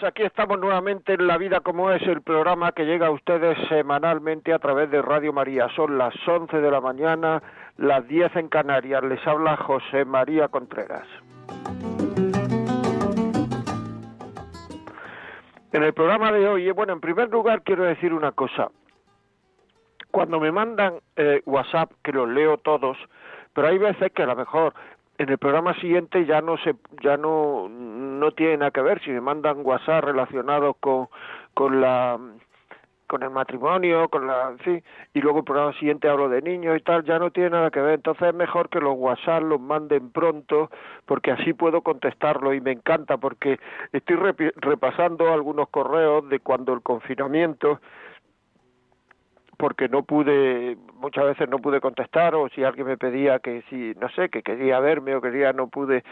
Aquí estamos nuevamente en La Vida como es, el programa que llega a ustedes semanalmente a través de Radio María. Son las 11 de la mañana, las 10 en Canarias. Les habla José María Contreras. En el programa de hoy, bueno, en primer lugar quiero decir una cosa. Cuando me mandan eh, WhatsApp, que los leo todos, pero hay veces que a lo mejor en el programa siguiente ya no se ya no no tiene nada que ver si me mandan WhatsApp relacionados con con la con el matrimonio, con la, sí, y luego el programa siguiente hablo de niños y tal, ya no tiene nada que ver. Entonces es mejor que los WhatsApp los manden pronto, porque así puedo contestarlo y me encanta, porque estoy repasando algunos correos de cuando el confinamiento porque no pude, muchas veces no pude contestar o si alguien me pedía que si, no sé, que quería verme o quería, no pude.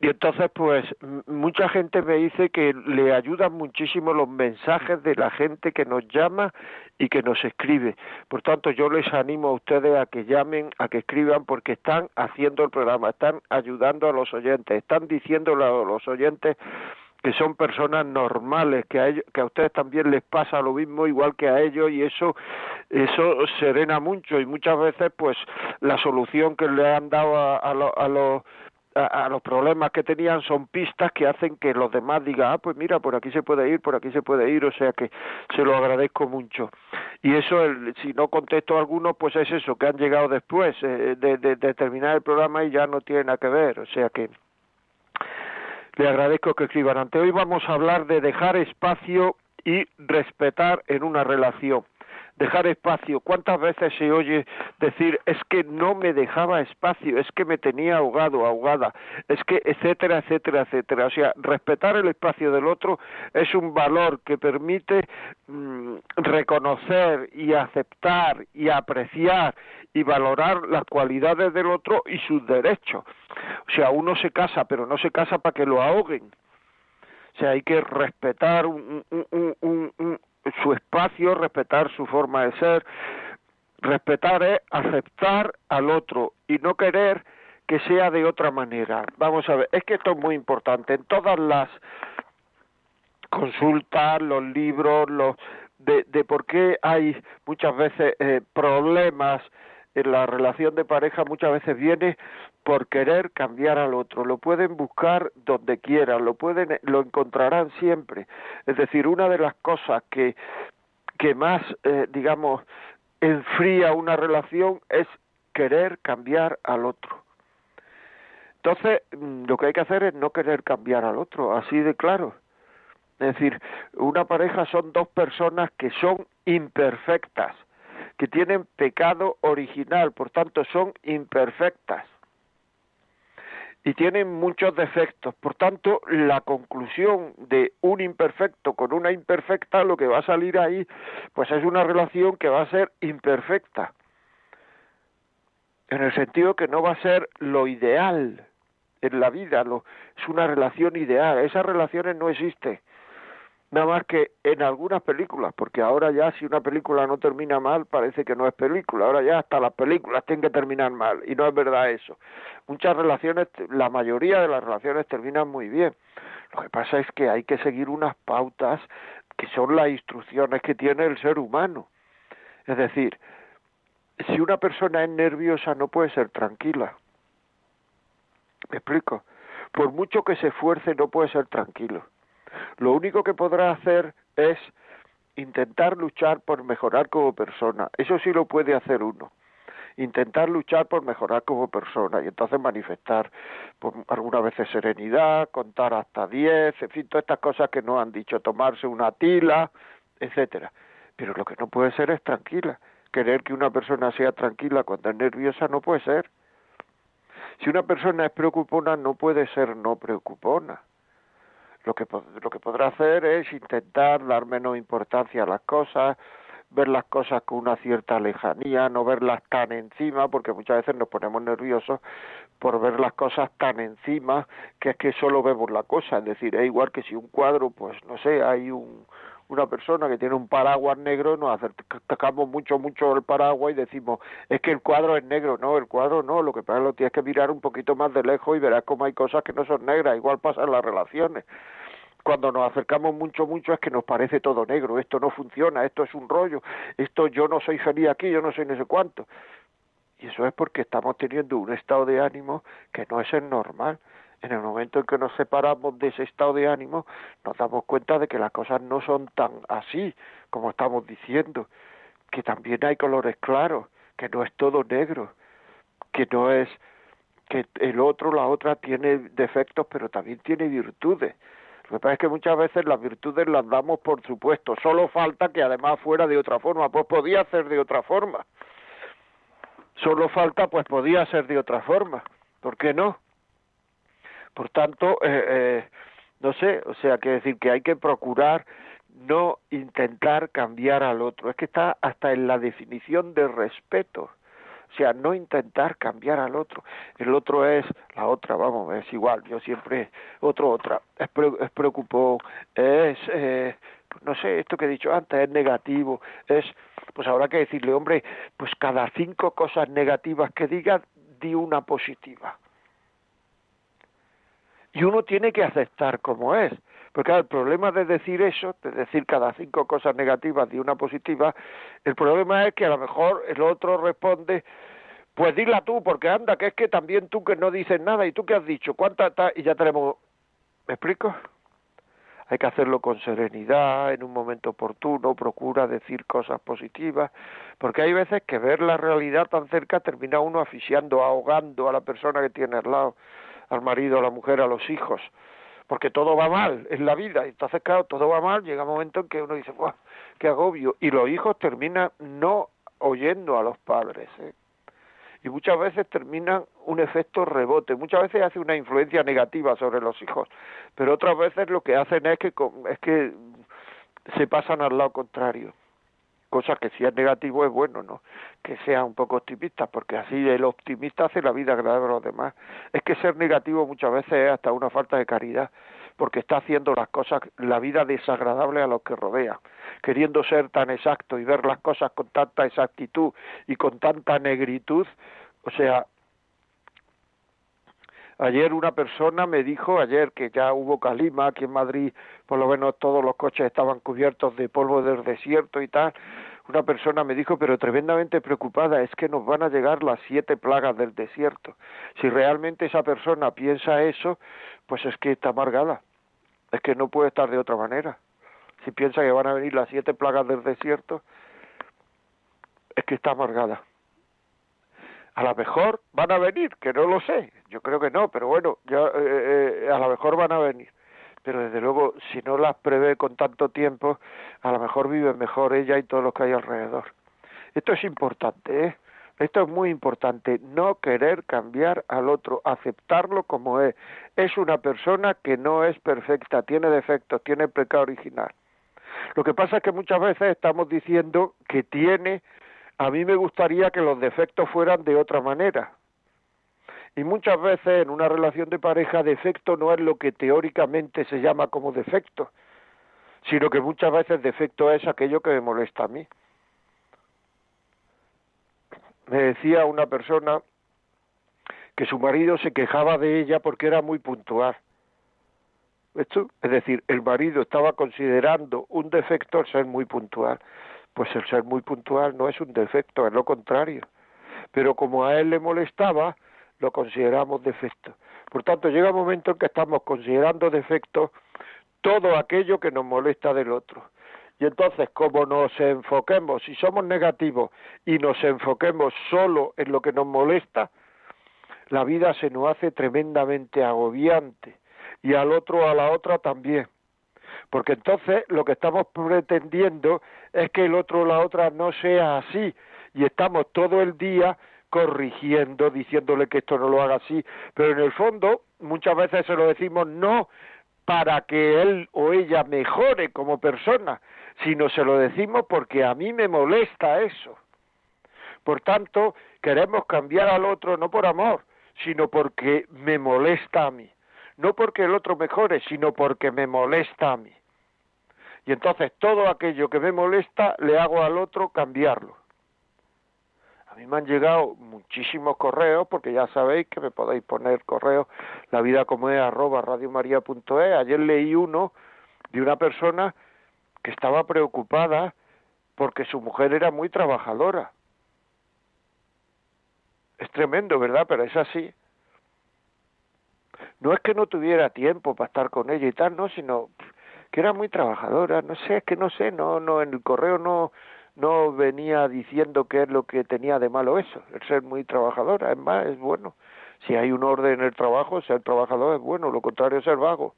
Y entonces, pues, mucha gente me dice que le ayudan muchísimo los mensajes de la gente que nos llama y que nos escribe. Por tanto, yo les animo a ustedes a que llamen, a que escriban, porque están haciendo el programa, están ayudando a los oyentes, están diciéndole a los oyentes que son personas normales, que a, ellos, que a ustedes también les pasa lo mismo igual que a ellos y eso eso serena mucho y muchas veces pues la solución que le han dado a, a, a los a, los problemas que tenían son pistas que hacen que los demás digan, ah, pues mira, por aquí se puede ir, por aquí se puede ir, o sea que se lo agradezco mucho. Y eso, el, si no contesto a algunos, pues es eso, que han llegado después eh, de, de, de terminar el programa y ya no tiene nada que ver, o sea que le agradezco que escriban. Ante hoy vamos a hablar de dejar espacio y respetar en una relación. Dejar espacio. ¿Cuántas veces se oye decir es que no me dejaba espacio, es que me tenía ahogado, ahogada, es que etcétera, etcétera, etcétera? O sea, respetar el espacio del otro es un valor que permite mmm, reconocer y aceptar y apreciar y valorar las cualidades del otro y sus derechos. O sea, uno se casa, pero no se casa para que lo ahoguen. O sea, hay que respetar un, su espacio, respetar su forma de ser. Respetar es aceptar al otro y no querer que sea de otra manera. Vamos a ver, es que esto es muy importante. En todas las consultas, los libros, los de, por qué hay muchas veces eh, problemas en la relación de pareja muchas veces viene por querer cambiar al otro. Lo pueden buscar donde quieran, lo pueden, lo encontrarán siempre. Es decir, una de las cosas que que más, eh, digamos, enfría una relación es querer cambiar al otro. Entonces, mm, lo que hay que hacer es no querer cambiar al otro, así de claro. Es decir, una pareja son dos personas que son imperfectas que tienen pecado original, por tanto son imperfectas y tienen muchos defectos. Por tanto, la conclusión de un imperfecto con una imperfecta, lo que va a salir ahí, pues es una relación que va a ser imperfecta. En el sentido que no va a ser lo ideal en la vida, es una relación ideal. Esas relaciones no existen nada más que en algunas películas, porque ahora ya si una película no termina mal parece que no es película, ahora ya hasta las películas tienen que terminar mal y no es verdad eso. Muchas relaciones, la mayoría de las relaciones terminan muy bien. Lo que pasa es que hay que seguir unas pautas que son las instrucciones que tiene el ser humano. Es decir, si una persona es nerviosa no puede ser tranquila. ¿Me explico? Por mucho que se esfuerce no puede ser tranquilo lo único que podrá hacer es intentar luchar por mejorar como persona. Eso sí lo puede hacer uno. Intentar luchar por mejorar como persona y entonces manifestar por algunas veces serenidad, contar hasta diez, en fin, todas estas cosas que nos han dicho, tomarse una tila, etcétera. Pero lo que no puede ser es tranquila. Querer que una persona sea tranquila cuando es nerviosa no puede ser. Si una persona es preocupona, no puede ser no preocupona lo que, lo que podrá hacer es intentar dar menos importancia a las cosas, ver las cosas con una cierta lejanía, no verlas tan encima, porque muchas veces nos ponemos nerviosos por ver las cosas tan encima que es que solo vemos la cosa, es decir, es igual que si un cuadro, pues no sé, hay un, una persona que tiene un paraguas negro, nos acercamos mucho, mucho el paraguas y decimos, es que el cuadro es negro. No, el cuadro no, lo que pasa es que lo tienes que mirar un poquito más de lejos y verás cómo hay cosas que no son negras, igual pasa en las relaciones. Cuando nos acercamos mucho, mucho es que nos parece todo negro, esto no funciona, esto es un rollo, esto yo no soy feliz aquí, yo no soy no sé cuánto. Y eso es porque estamos teniendo un estado de ánimo que no es el normal en el momento en que nos separamos de ese estado de ánimo, nos damos cuenta de que las cosas no son tan así como estamos diciendo, que también hay colores claros, que no es todo negro, que no es que el otro, la otra tiene defectos, pero también tiene virtudes. Lo que pasa es que muchas veces las virtudes las damos por supuesto, solo falta que además fuera de otra forma, pues podía ser de otra forma. Solo falta, pues podía ser de otra forma. ¿Por qué no? Por tanto, eh, eh, no sé, o sea, que decir que hay que procurar no intentar cambiar al otro. Es que está hasta en la definición de respeto. O sea, no intentar cambiar al otro. El otro es la otra, vamos, es igual. Yo siempre, otro, otra. Es, es preocupó, es, eh, no sé, esto que he dicho antes, es negativo. Es, pues habrá que decirle, hombre, pues cada cinco cosas negativas que diga, di una positiva y uno tiene que aceptar como es. Porque el problema de decir eso, de decir cada cinco cosas negativas y una positiva, el problema es que a lo mejor el otro responde, pues dila tú, porque anda, que es que también tú que no dices nada, y tú que has dicho, ¿cuántas y ya tenemos, ¿me explico? Hay que hacerlo con serenidad, en un momento oportuno, procura decir cosas positivas, porque hay veces que ver la realidad tan cerca termina uno asfixiando, ahogando a la persona que tiene al lado al marido, a la mujer, a los hijos, porque todo va mal en la vida. Entonces, claro, todo va mal, llega un momento en que uno dice, ¡guau! ¡Qué agobio! Y los hijos terminan no oyendo a los padres. ¿eh? Y muchas veces terminan un efecto rebote, muchas veces hace una influencia negativa sobre los hijos, pero otras veces lo que hacen es que, es que se pasan al lado contrario cosa que si es negativo es bueno, ¿no? Que sea un poco optimista, porque así el optimista hace la vida agradable a los demás. Es que ser negativo muchas veces es hasta una falta de caridad, porque está haciendo las cosas, la vida desagradable a los que rodea, queriendo ser tan exacto y ver las cosas con tanta exactitud y con tanta negritud, o sea, Ayer una persona me dijo, ayer que ya hubo calima aquí en Madrid, por lo menos todos los coches estaban cubiertos de polvo del desierto y tal, una persona me dijo, pero tremendamente preocupada, es que nos van a llegar las siete plagas del desierto. Si realmente esa persona piensa eso, pues es que está amargada, es que no puede estar de otra manera. Si piensa que van a venir las siete plagas del desierto, es que está amargada. A lo mejor van a venir, que no lo sé, yo creo que no, pero bueno, ya, eh, eh, a lo mejor van a venir. Pero desde luego, si no las prevé con tanto tiempo, a lo mejor vive mejor ella y todos los que hay alrededor. Esto es importante, ¿eh? Esto es muy importante, no querer cambiar al otro, aceptarlo como es. Es una persona que no es perfecta, tiene defectos, tiene pecado original. Lo que pasa es que muchas veces estamos diciendo que tiene a mí me gustaría que los defectos fueran de otra manera. Y muchas veces en una relación de pareja defecto no es lo que teóricamente se llama como defecto, sino que muchas veces defecto es aquello que me molesta a mí. Me decía una persona que su marido se quejaba de ella porque era muy puntual. ¿Esto? Es decir, el marido estaba considerando un defecto el ser muy puntual pues el ser muy puntual no es un defecto, es lo contrario. Pero como a él le molestaba, lo consideramos defecto. Por tanto, llega un momento en que estamos considerando defecto todo aquello que nos molesta del otro. Y entonces, como nos enfoquemos, si somos negativos y nos enfoquemos solo en lo que nos molesta, la vida se nos hace tremendamente agobiante y al otro, a la otra también porque entonces lo que estamos pretendiendo es que el otro o la otra no sea así y estamos todo el día corrigiendo, diciéndole que esto no lo haga así, pero en el fondo muchas veces se lo decimos no para que él o ella mejore como persona, sino se lo decimos porque a mí me molesta eso. Por tanto, queremos cambiar al otro no por amor, sino porque me molesta a mí. No porque el otro mejore, sino porque me molesta a mí. Y entonces todo aquello que me molesta le hago al otro cambiarlo. A mí me han llegado muchísimos correos, porque ya sabéis que me podéis poner correos, la vida como es arroba radiomaria.es. Ayer leí uno de una persona que estaba preocupada porque su mujer era muy trabajadora. Es tremendo, ¿verdad? Pero es así. No es que no tuviera tiempo para estar con ella y tal, no, sino que era muy trabajadora, no sé, es que no sé, no, no, en el correo no, no venía diciendo qué es lo que tenía de malo eso, el ser muy trabajadora, es más, es bueno. Si hay un orden en el trabajo, ser trabajador es bueno, lo contrario es ser vago.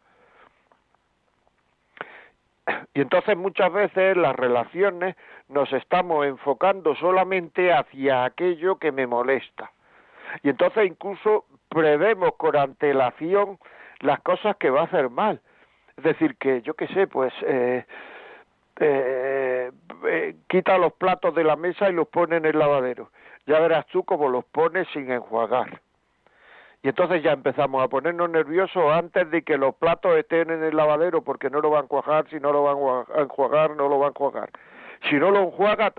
Y entonces muchas veces las relaciones nos estamos enfocando solamente hacia aquello que me molesta. Y entonces incluso prevemos con antelación las cosas que va a hacer mal. Es decir, que yo qué sé, pues eh, eh, eh, quita los platos de la mesa y los pone en el lavadero. Ya verás tú cómo los pone sin enjuagar. Y entonces ya empezamos a ponernos nerviosos antes de que los platos estén en el lavadero porque no lo van a enjuagar, si no lo van a enjuagar, no lo van a enjuagar. Si no lo enjuaga,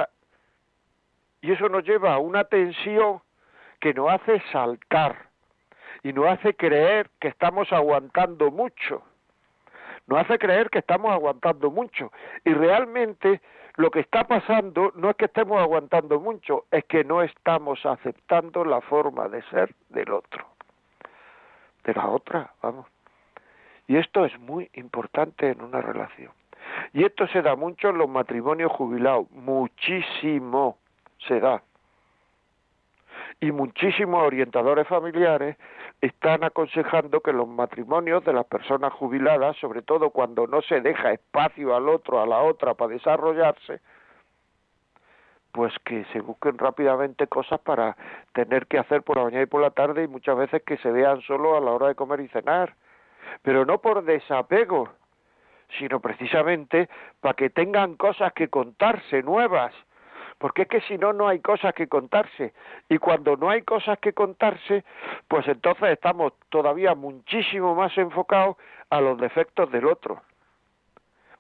y eso nos lleva a una tensión que nos hace saltar y nos hace creer que estamos aguantando mucho nos hace creer que estamos aguantando mucho. Y realmente lo que está pasando no es que estemos aguantando mucho, es que no estamos aceptando la forma de ser del otro, de la otra, vamos. Y esto es muy importante en una relación. Y esto se da mucho en los matrimonios jubilados, muchísimo se da. Y muchísimos orientadores familiares están aconsejando que los matrimonios de las personas jubiladas, sobre todo cuando no se deja espacio al otro, a la otra para desarrollarse, pues que se busquen rápidamente cosas para tener que hacer por la mañana y por la tarde y muchas veces que se vean solo a la hora de comer y cenar, pero no por desapego, sino precisamente para que tengan cosas que contarse nuevas, porque es que si no, no hay cosas que contarse. Y cuando no hay cosas que contarse, pues entonces estamos todavía muchísimo más enfocados a los defectos del otro.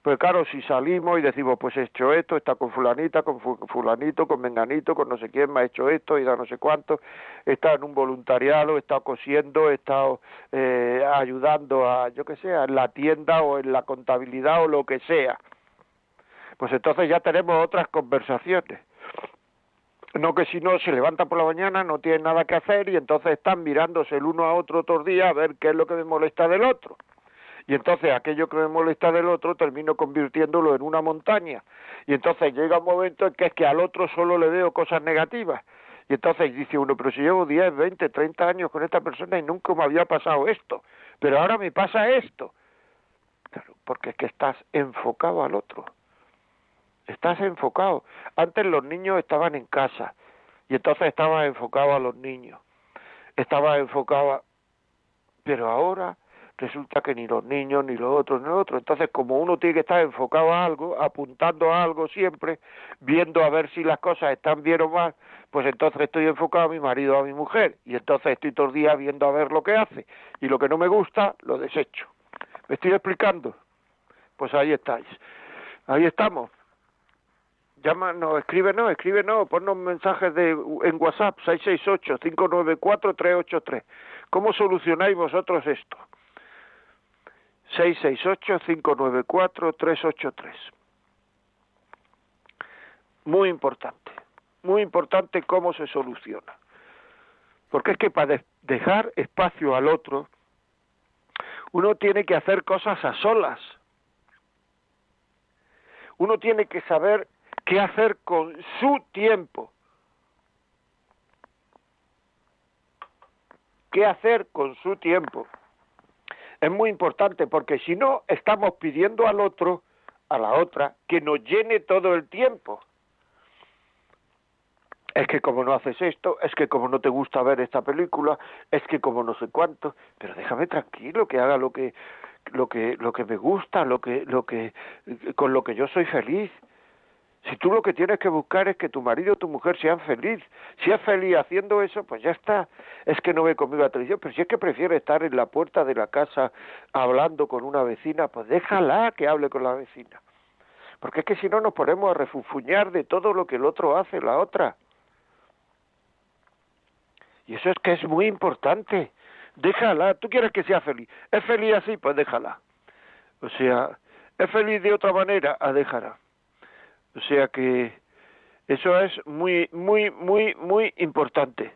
Pues claro, si salimos y decimos, pues he hecho esto, está con fulanita, con fulanito, con menganito, con no sé quién me ha hecho esto y da no sé cuánto, está en un voluntariado, está cosiendo, está eh, ayudando a, yo que sé, en la tienda o en la contabilidad o lo que sea. Pues entonces ya tenemos otras conversaciones. No que si no se levanta por la mañana, no tiene nada que hacer y entonces están mirándose el uno a otro otros días a ver qué es lo que me molesta del otro. Y entonces aquello que me molesta del otro termino convirtiéndolo en una montaña. Y entonces llega un momento en que es que al otro solo le veo cosas negativas. Y entonces dice uno, pero si llevo 10, 20, 30 años con esta persona y nunca me había pasado esto, pero ahora me pasa esto. Claro, porque es que estás enfocado al otro estás enfocado. Antes los niños estaban en casa y entonces estaba enfocado a los niños. Estaba enfocado Pero ahora resulta que ni los niños, ni los otros, ni los otros. Entonces, como uno tiene que estar enfocado a algo, apuntando a algo siempre, viendo a ver si las cosas están bien o mal, pues entonces estoy enfocado a mi marido, a mi mujer, y entonces estoy todo el día viendo a ver lo que hace, y lo que no me gusta, lo desecho. ¿Me estoy explicando? Pues ahí estáis. Ahí estamos llámanos, escríbenos, escríbenos, ponnos mensajes de, en WhatsApp 668-594-383. ¿Cómo solucionáis vosotros esto? 668-594-383. Muy importante, muy importante cómo se soluciona. Porque es que para dejar espacio al otro, uno tiene que hacer cosas a solas. Uno tiene que saber qué hacer con su tiempo. ¿Qué hacer con su tiempo? Es muy importante porque si no estamos pidiendo al otro, a la otra, que nos llene todo el tiempo. Es que como no haces esto, es que como no te gusta ver esta película, es que como no sé cuánto, pero déjame tranquilo, que haga lo que lo que lo que me gusta, lo que lo que con lo que yo soy feliz. Si tú lo que tienes que buscar es que tu marido o tu mujer sean feliz, si es feliz haciendo eso, pues ya está. Es que no ve conmigo la televisión, pero si es que prefiere estar en la puerta de la casa hablando con una vecina, pues déjala que hable con la vecina. Porque es que si no nos ponemos a refufuñar de todo lo que el otro hace, la otra. Y eso es que es muy importante. Déjala, tú quieres que sea feliz. ¿Es feliz así? Pues déjala. O sea, ¿es feliz de otra manera? Ah, déjala. O sea que eso es muy, muy, muy, muy importante.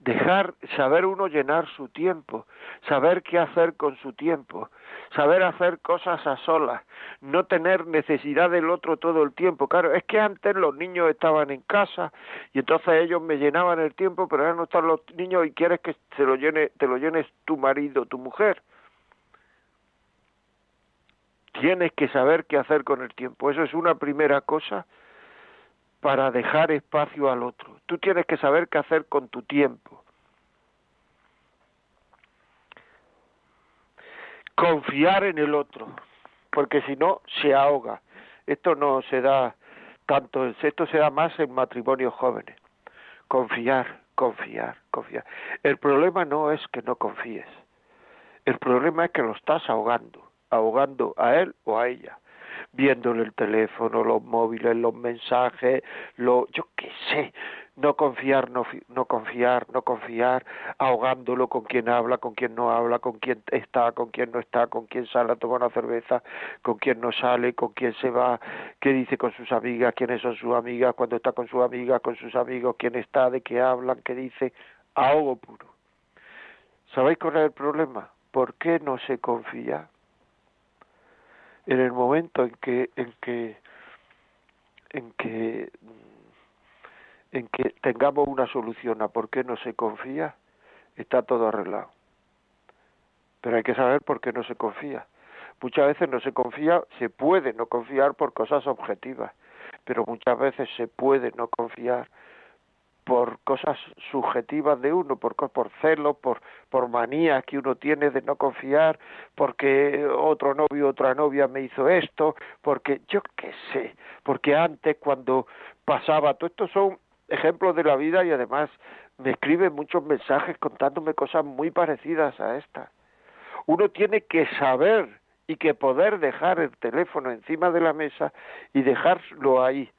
Dejar, saber uno llenar su tiempo, saber qué hacer con su tiempo, saber hacer cosas a solas, no tener necesidad del otro todo el tiempo. Claro, es que antes los niños estaban en casa y entonces ellos me llenaban el tiempo, pero ahora no están los niños y quieres que se lo llene, te lo llenes tu marido, tu mujer. Tienes que saber qué hacer con el tiempo. Eso es una primera cosa para dejar espacio al otro. Tú tienes que saber qué hacer con tu tiempo. Confiar en el otro, porque si no se ahoga. Esto no se da tanto, esto se da más en matrimonios jóvenes. Confiar, confiar, confiar. El problema no es que no confíes. El problema es que lo estás ahogando ahogando a él o a ella viéndole el teléfono, los móviles, los mensajes, lo yo qué sé, no confiar, no, no confiar, no confiar, ahogándolo con quien habla, con quien no habla, con quien está, con quien no está, con quien sale a tomar una cerveza, con quien no sale, con quien se va, qué dice con sus amigas, quiénes son sus amigas, cuando está con sus amigas, con sus amigos, quién está, de qué hablan, qué dice, ahogo puro. ¿Sabéis cuál es el problema? ¿Por qué no se confía? En el momento en que en que en que en que tengamos una solución a por qué no se confía, está todo arreglado. Pero hay que saber por qué no se confía. Muchas veces no se confía, se puede no confiar por cosas objetivas, pero muchas veces se puede no confiar por cosas subjetivas de uno, por, por celos, por, por manías que uno tiene de no confiar, porque otro novio, otra novia me hizo esto, porque yo qué sé, porque antes cuando pasaba, todo esto son ejemplos de la vida y además me escriben muchos mensajes contándome cosas muy parecidas a estas. Uno tiene que saber y que poder dejar el teléfono encima de la mesa y dejarlo ahí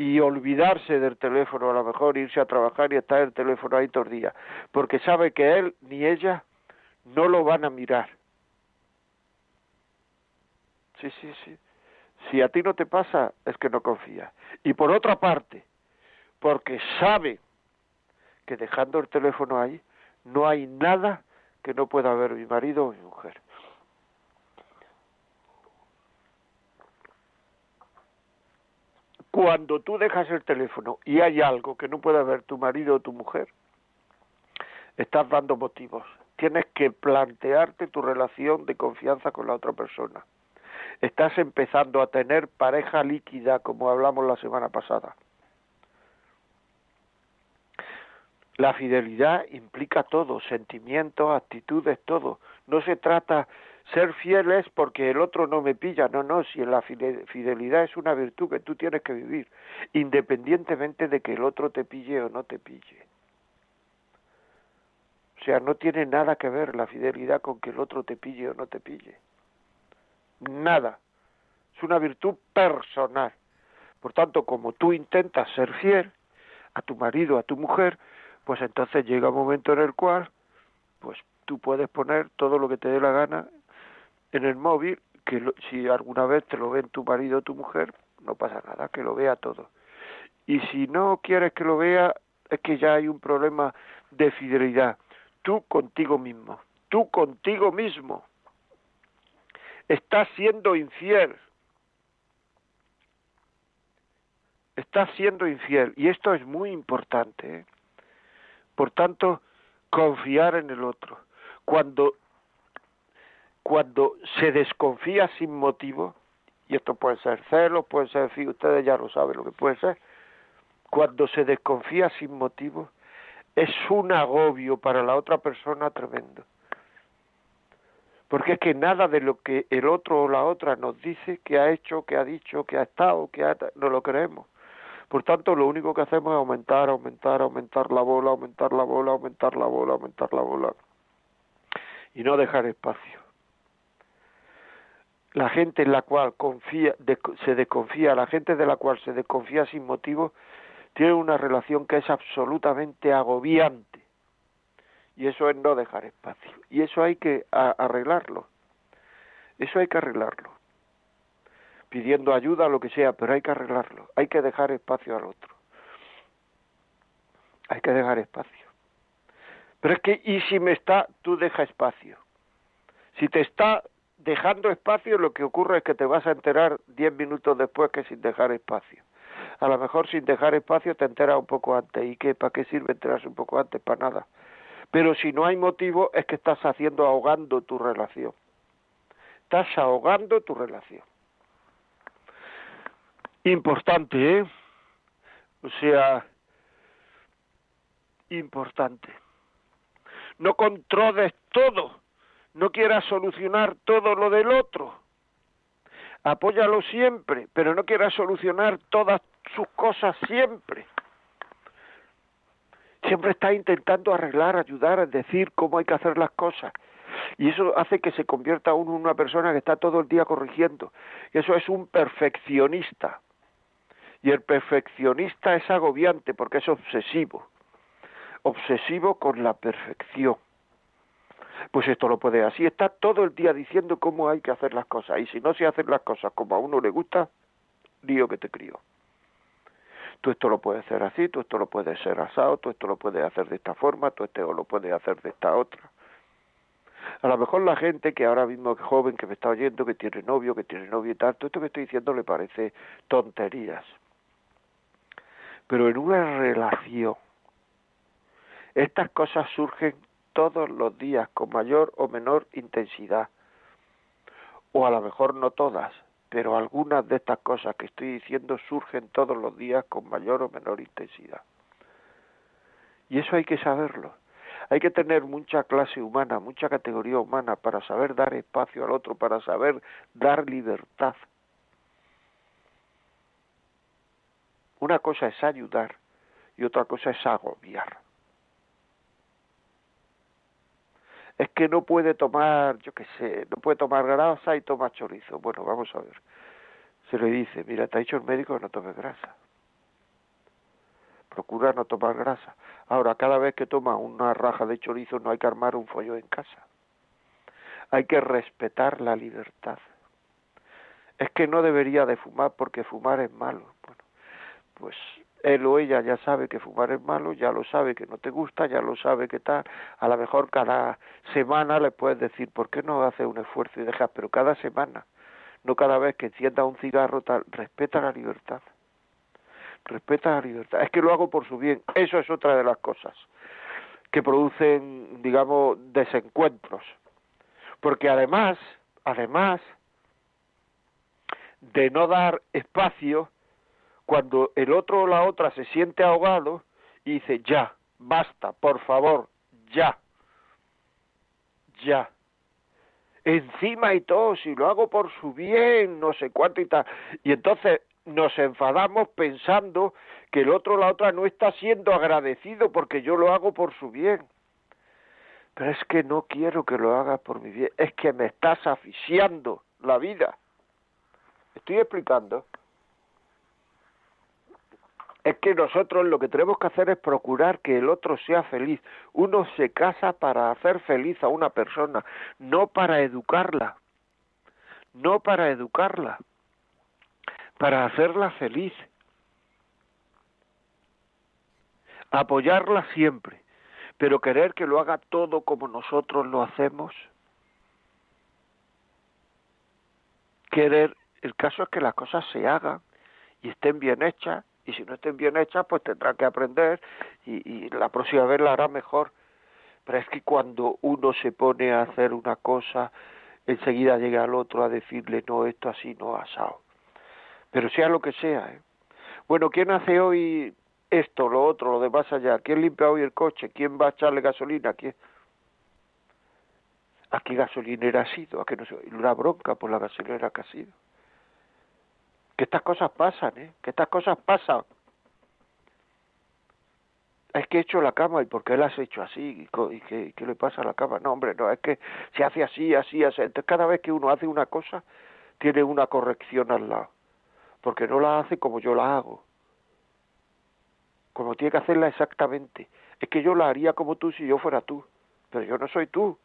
y olvidarse del teléfono, a lo mejor irse a trabajar y estar el teléfono ahí todo el día, porque sabe que él ni ella no lo van a mirar. Sí, sí, sí. Si a ti no te pasa, es que no confía. Y por otra parte, porque sabe que dejando el teléfono ahí, no hay nada que no pueda ver mi marido o mi mujer. Cuando tú dejas el teléfono y hay algo que no puede ver tu marido o tu mujer, estás dando motivos. Tienes que plantearte tu relación de confianza con la otra persona. Estás empezando a tener pareja líquida, como hablamos la semana pasada. La fidelidad implica todo, sentimientos, actitudes, todo. No se trata ser fiel es porque el otro no me pilla, no, no, si la fidelidad es una virtud que tú tienes que vivir, independientemente de que el otro te pille o no te pille. O sea, no tiene nada que ver la fidelidad con que el otro te pille o no te pille. Nada. Es una virtud personal. Por tanto, como tú intentas ser fiel a tu marido, a tu mujer, pues entonces llega un momento en el cual, pues tú puedes poner todo lo que te dé la gana en el móvil, que si alguna vez te lo ven tu marido o tu mujer, no pasa nada, que lo vea todo. Y si no quieres que lo vea, es que ya hay un problema de fidelidad. Tú contigo mismo, tú contigo mismo. Estás siendo infiel. Estás siendo infiel. Y esto es muy importante. ¿eh? Por tanto, confiar en el otro. Cuando cuando se desconfía sin motivo, y esto puede ser celo, puede ser, ustedes ya lo saben lo que puede ser, cuando se desconfía sin motivo, es un agobio para la otra persona tremendo. Porque es que nada de lo que el otro o la otra nos dice, que ha hecho, que ha dicho, que ha estado, que ha, no lo creemos. Por tanto, lo único que hacemos es aumentar, aumentar, aumentar la bola, aumentar la bola, aumentar la bola, aumentar la bola. Y no dejar espacio. La gente en la cual confía, se desconfía, la gente de la cual se desconfía sin motivo, tiene una relación que es absolutamente agobiante. Y eso es no dejar espacio. Y eso hay que arreglarlo. Eso hay que arreglarlo pidiendo ayuda, lo que sea, pero hay que arreglarlo, hay que dejar espacio al otro. Hay que dejar espacio. Pero es que, ¿y si me está, tú deja espacio? Si te está dejando espacio, lo que ocurre es que te vas a enterar diez minutos después que sin dejar espacio. A lo mejor sin dejar espacio te enteras un poco antes. ¿Y qué? ¿Para qué sirve enterarse un poco antes? Para nada. Pero si no hay motivo, es que estás haciendo ahogando tu relación. Estás ahogando tu relación. Importante, ¿eh? O sea, importante. No controles todo, no quieras solucionar todo lo del otro. Apóyalo siempre, pero no quieras solucionar todas sus cosas siempre. Siempre está intentando arreglar, ayudar, decir cómo hay que hacer las cosas. Y eso hace que se convierta uno en una persona que está todo el día corrigiendo. Eso es un perfeccionista. Y el perfeccionista es agobiante porque es obsesivo, obsesivo con la perfección. Pues esto lo puede así, está todo el día diciendo cómo hay que hacer las cosas y si no se hacen las cosas como a uno le gusta, lío que te crío. Tú esto lo puedes hacer así, tú esto lo puedes hacer asado, tú esto lo puedes hacer de esta forma, tú esto lo puedes hacer de esta otra. A lo mejor la gente que ahora mismo es joven, que me está oyendo, que tiene novio, que tiene novio y tal, todo esto que estoy diciendo le parece tonterías. Pero en una relación, estas cosas surgen todos los días con mayor o menor intensidad. O a lo mejor no todas, pero algunas de estas cosas que estoy diciendo surgen todos los días con mayor o menor intensidad. Y eso hay que saberlo. Hay que tener mucha clase humana, mucha categoría humana para saber dar espacio al otro, para saber dar libertad. Una cosa es ayudar y otra cosa es agobiar. Es que no puede tomar, yo qué sé, no puede tomar grasa y toma chorizo. Bueno, vamos a ver. Se le dice, mira, te ha dicho el médico que no tomes grasa. Procura no tomar grasa. Ahora, cada vez que toma una raja de chorizo no hay que armar un follo en casa. Hay que respetar la libertad. Es que no debería de fumar porque fumar es malo. Bueno, pues él o ella ya sabe que fumar es malo, ya lo sabe que no te gusta, ya lo sabe que tal. A lo mejor cada semana le puedes decir, ¿por qué no haces un esfuerzo y dejas? Pero cada semana, no cada vez que encienda un cigarro, tal, respeta la libertad. Respeta la libertad. Es que lo hago por su bien. Eso es otra de las cosas que producen, digamos, desencuentros. Porque además, además de no dar espacio, cuando el otro o la otra se siente ahogado y dice, ya, basta, por favor, ya, ya. Encima y todo, si lo hago por su bien, no sé cuánto y tal. Y entonces nos enfadamos pensando que el otro o la otra no está siendo agradecido porque yo lo hago por su bien. Pero es que no quiero que lo haga por mi bien, es que me estás asfixiando la vida. ¿Estoy explicando? Es que nosotros lo que tenemos que hacer es procurar que el otro sea feliz. Uno se casa para hacer feliz a una persona, no para educarla, no para educarla, para hacerla feliz. Apoyarla siempre, pero querer que lo haga todo como nosotros lo hacemos. Querer, el caso es que las cosas se hagan y estén bien hechas y si no estén bien hechas, pues tendrá que aprender y, la próxima vez la hará mejor. Pero es que cuando uno se pone a hacer una cosa, enseguida llega al otro a decirle, no, esto así no asado. Pero sea lo que sea. ¿eh? Bueno, ¿quién hace hoy esto, lo otro, lo demás allá? ¿Quién limpia hoy el coche? ¿Quién va a echarle gasolina? ¿Quién? ¿A qué gasolinera ha sido? ¿A qué no sé? Una bronca por la gasolinera que ha sido. Que estas cosas pasan, ¿eh? Que estas cosas pasan. Es que he hecho la cama y por qué la has hecho así y, qué, qué, le pasa a la cama. No, hombre, no, es que se hace así, así, así. Entonces cada vez que uno hace una cosa, tiene una corrección al lado. Porque no la hace como yo la hago. Como tiene que hacerla exactamente. Es que yo la haría como tú si yo fuera tú. Pero yo no soy tú.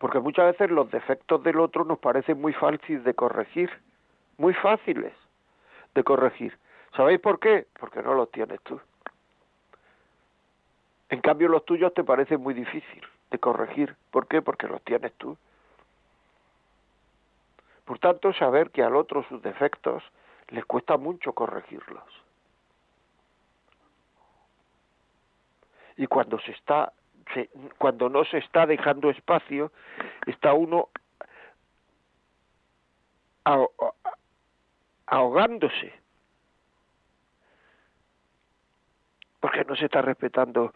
Porque muchas veces los defectos del otro nos parecen muy fáciles de corregir. Muy fáciles de corregir. ¿Sabéis por qué? Porque no los tienes tú. En cambio los tuyos te parecen muy difícil de corregir. ¿Por qué? Porque los tienes tú. Por tanto, saber que al otro sus defectos les cuesta mucho corregirlos. Y cuando se está cuando no se está dejando espacio, está uno ahogándose. Porque no se está respetando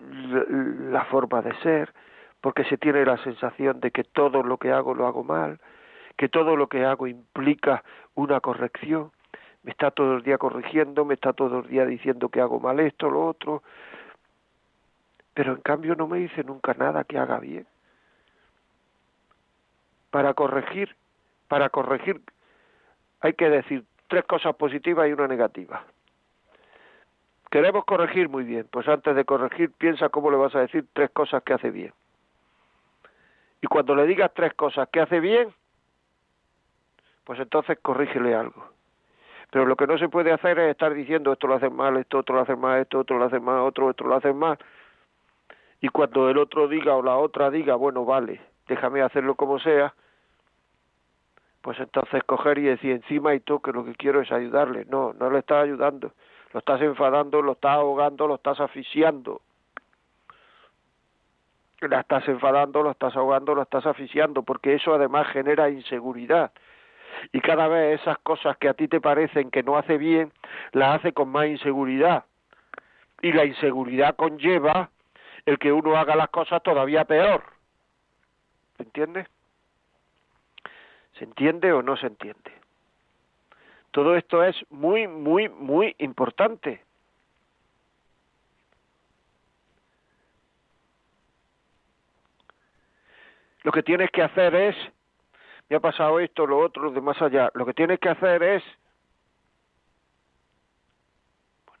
la forma de ser, porque se tiene la sensación de que todo lo que hago lo hago mal, que todo lo que hago implica una corrección, me está todo el día corrigiendo, me está todo el día diciendo que hago mal esto, lo otro, pero en cambio no me dice nunca nada que haga bien. Para corregir, para corregir hay que decir tres cosas positivas y una negativa. Queremos corregir muy bien, pues antes de corregir piensa cómo le vas a decir tres cosas que hace bien. Y cuando le digas tres cosas que hace bien, pues entonces corrígele algo. Pero lo que no se puede hacer es estar diciendo esto lo hace mal, esto otro lo hace mal, esto otro lo hace mal, otro otro lo hace mal. Y cuando el otro diga o la otra diga, bueno, vale, déjame hacerlo como sea, pues entonces coger y decir encima y tú que lo que quiero es ayudarle. No, no le estás ayudando lo estás enfadando, lo estás ahogando, lo estás asfixiando. La estás enfadando, lo estás ahogando, lo estás asfixiando, porque eso además genera inseguridad. Y cada vez esas cosas que a ti te parecen que no hace bien, las hace con más inseguridad. Y la inseguridad conlleva el que uno haga las cosas todavía peor. ¿Se entiende? ¿Se entiende o no se entiende? Todo esto es muy, muy, muy importante. Lo que tienes que hacer es, me ha pasado esto, lo otro, de más allá, lo que tienes que hacer es,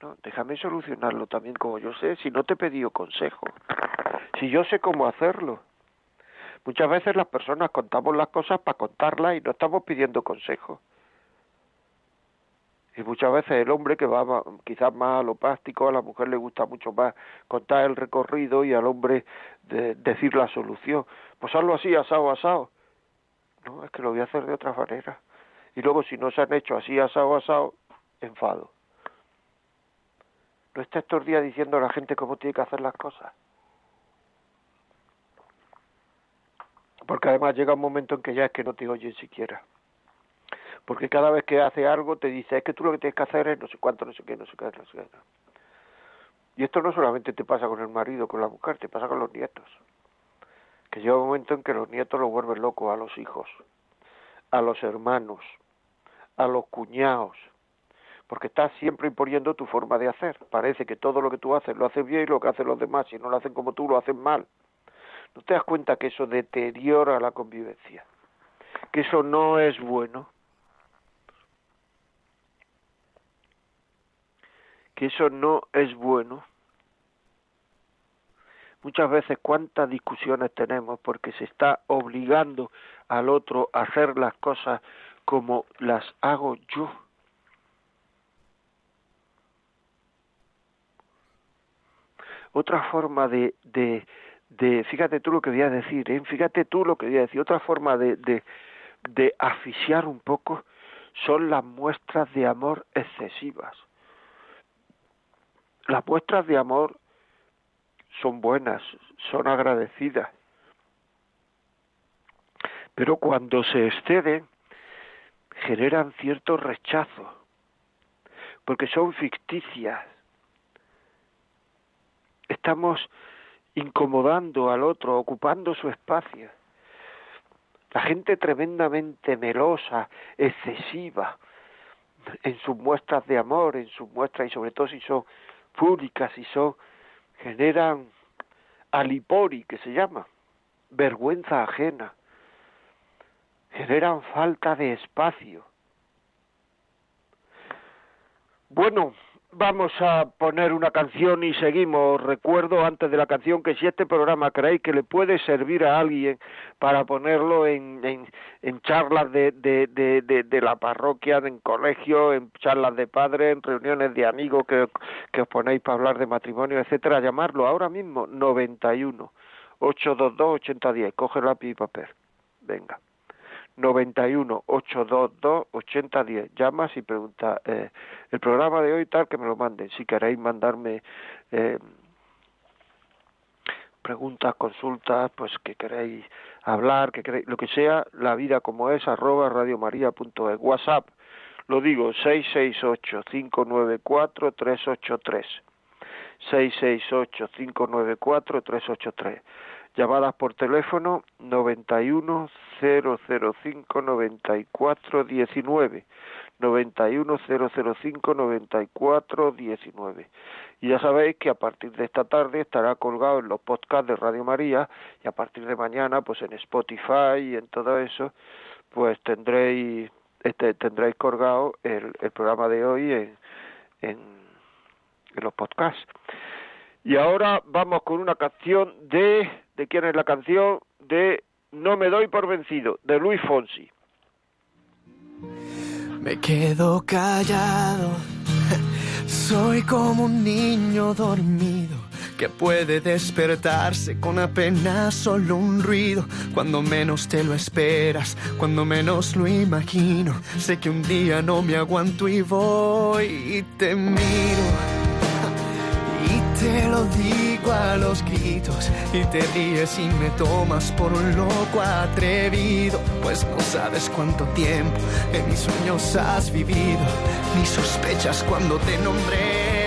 bueno, déjame solucionarlo también como yo sé, si no te he pedido consejo, si yo sé cómo hacerlo. Muchas veces las personas contamos las cosas para contarlas y no estamos pidiendo consejo y muchas veces el hombre que va quizás más a lo práctico, a la mujer le gusta mucho más contar el recorrido y al hombre decir la solución. Pues hazlo así, asado, asado. No, es que lo voy a hacer de otra manera. Y luego si no se han hecho así, asado, asado, enfado. No estés estos días diciendo a la gente cómo tiene que hacer las cosas. Porque además llega un momento en que ya es que no te oyen siquiera porque cada vez que hace algo te dice, es que tú lo que tienes que hacer es no sé cuánto, no sé qué, no sé qué, no sé qué. Y esto no solamente te pasa con el marido, con la mujer, te pasa con los nietos. Que llega un momento en que los nietos lo vuelven locos a los hijos, a los hermanos, a los cuñados, porque estás siempre imponiendo tu forma de hacer. Parece que todo lo que tú haces lo haces bien y lo que hacen los demás, si no lo hacen como tú, lo hacen mal. ¿No te das cuenta que eso deteriora la convivencia? Que eso no es bueno. que eso no es bueno. Muchas veces cuántas discusiones tenemos porque se está obligando al otro a hacer las cosas como las hago yo. Otra forma de, de, fíjate tú lo que voy a decir, ¿eh? fíjate tú lo que voy a decir, otra forma de, de, de asfixiar un poco son las muestras de amor excesivas. Las muestras de amor son buenas, son agradecidas, pero cuando se exceden generan cierto rechazo, porque son ficticias. Estamos incomodando al otro, ocupando su espacio. La gente tremendamente melosa, excesiva, en sus muestras de amor, en sus muestras, y sobre todo si son públicas, si son, generan alipori, que se llama, vergüenza ajena, generan falta de espacio. Bueno, vamos a poner una canción y seguimos. Recuerdo antes de la canción que si este programa creéis que le puede servir a alguien para ponerlo en, en, charlas de, de, la parroquia, en colegio, en charlas de padres, en reuniones de amigos que, que os ponéis para hablar de matrimonio, etcétera, llamarlo ahora mismo 91 822 8010. Coge lápiz y papel. Venga. 91 822 8010. Llamas y pregunta eh, el programa de hoy tal que me lo manden. Si queréis mandarme eh, preguntas, consultas, pues que queréis hablar, que queréis, lo que sea, la vida como es arroba radiomaria.es. WhatsApp, lo digo, 668 594 383. 668 594 383 llamadas por teléfono 91 005 94 19 91 005 94 19 y ya sabéis que a partir de esta tarde estará colgado en los podcasts de Radio María y a partir de mañana pues en Spotify y en todo eso pues tendréis este, tendréis colgado el, el programa de hoy en, en, en los podcasts y ahora vamos con una canción de ¿De quién es la canción? De No me doy por vencido, de Luis Fonsi. Me quedo callado, soy como un niño dormido que puede despertarse con apenas solo un ruido. Cuando menos te lo esperas, cuando menos lo imagino, sé que un día no me aguanto y voy y te miro te lo digo a los gritos y te ríes y me tomas por un loco atrevido, pues no sabes cuánto tiempo en mis sueños has vivido, ni sospechas cuando te nombré.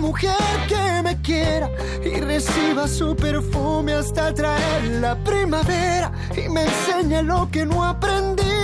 Mujer que me quiera y reciba su perfume hasta traer la primavera y me enseñe lo que no aprendí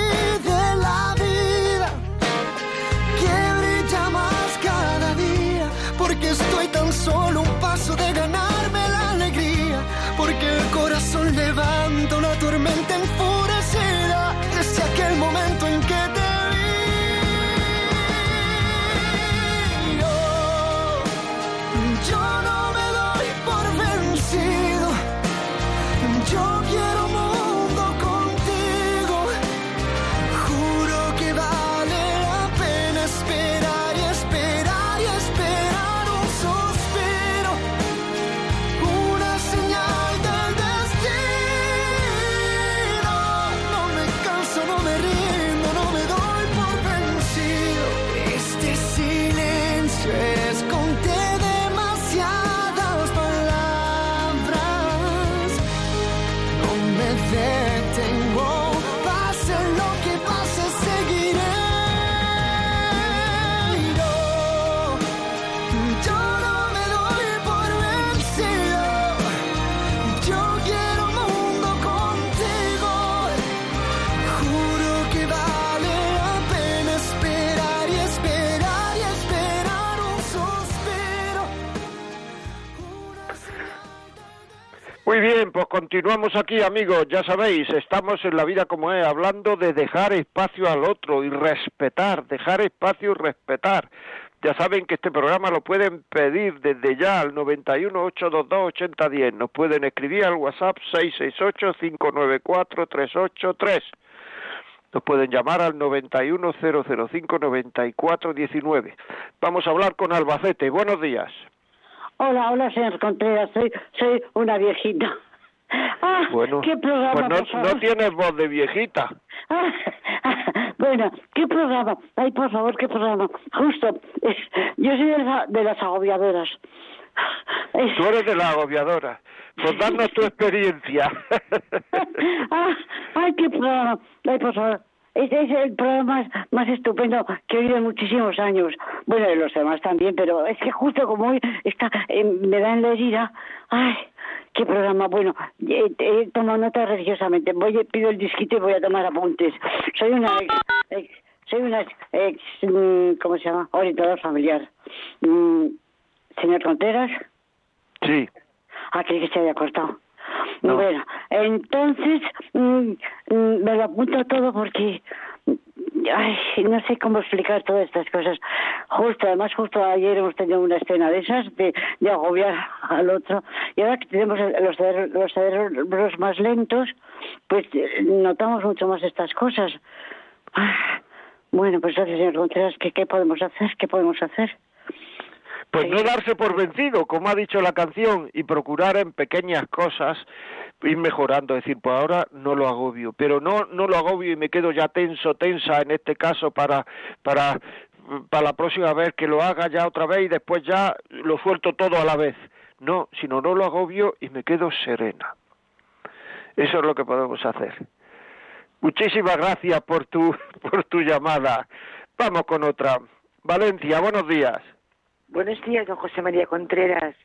pues continuamos aquí, amigos. Ya sabéis, estamos en la vida como es, hablando de dejar espacio al otro y respetar, dejar espacio y respetar. Ya saben que este programa lo pueden pedir desde ya al 918228010. Nos pueden escribir al WhatsApp 668-594-383. Nos pueden llamar al 910059419. Vamos a hablar con Albacete. Buenos días. Hola, hola, señor Contreras. Soy, soy una viejita. Ah, bueno, ¿qué programa, pues no, no tienes voz de viejita. Ah, bueno, ¿qué programa? Ay, por favor, ¿qué programa? Justo, yo soy de, las agobiadoras. Tú eres de la agobiadora. Pues danos tu experiencia. ah, ay, qué programa. Ay, por favor. Este es el programa más, estupendo que he oído en muchísimos años. Bueno, de los demás también, pero es que justo como hoy está, eh, me da en la herida. Ay, qué programa. Bueno, eh, tomo nota religiosamente. Voy, pido el disquito y voy a tomar apuntes. Soy una ex, soy una ex, mm, ¿cómo se llama? Orientador familiar. Mm, señor Contreras. Sí. Ah, creí que se había cortado. Bueno, entonces mm, mm, me lo apunto todo porque ay, no sé cómo explicar todas estas cosas. Justo, además, justo ayer hemos tenido una escena de esas, de, agobiar al otro. Y ahora que tenemos los, los cerebros más lentos, pues eh, notamos mucho más estas cosas. Ah, bueno, pues gracias, señor Contreras. ¿Qué, ¿Qué podemos hacer? ¿Qué podemos hacer? Pues no darse por vencido, como ha dicho la canción, y procurar en pequeñas cosas ir mejorando, es decir, pues ahora no lo agobio, pero no no lo agobio y me quedo ya tenso, tensa en este caso para para para la próxima vez que lo haga ya otra vez y después ya lo suelto todo a la vez. No, sino no lo agobio y me quedo serena. Eso es lo que podemos hacer. Muchísimas gracias por tu por tu llamada. Vamos con otra. Valencia, buenos días. Buenos días, don José María Contreras.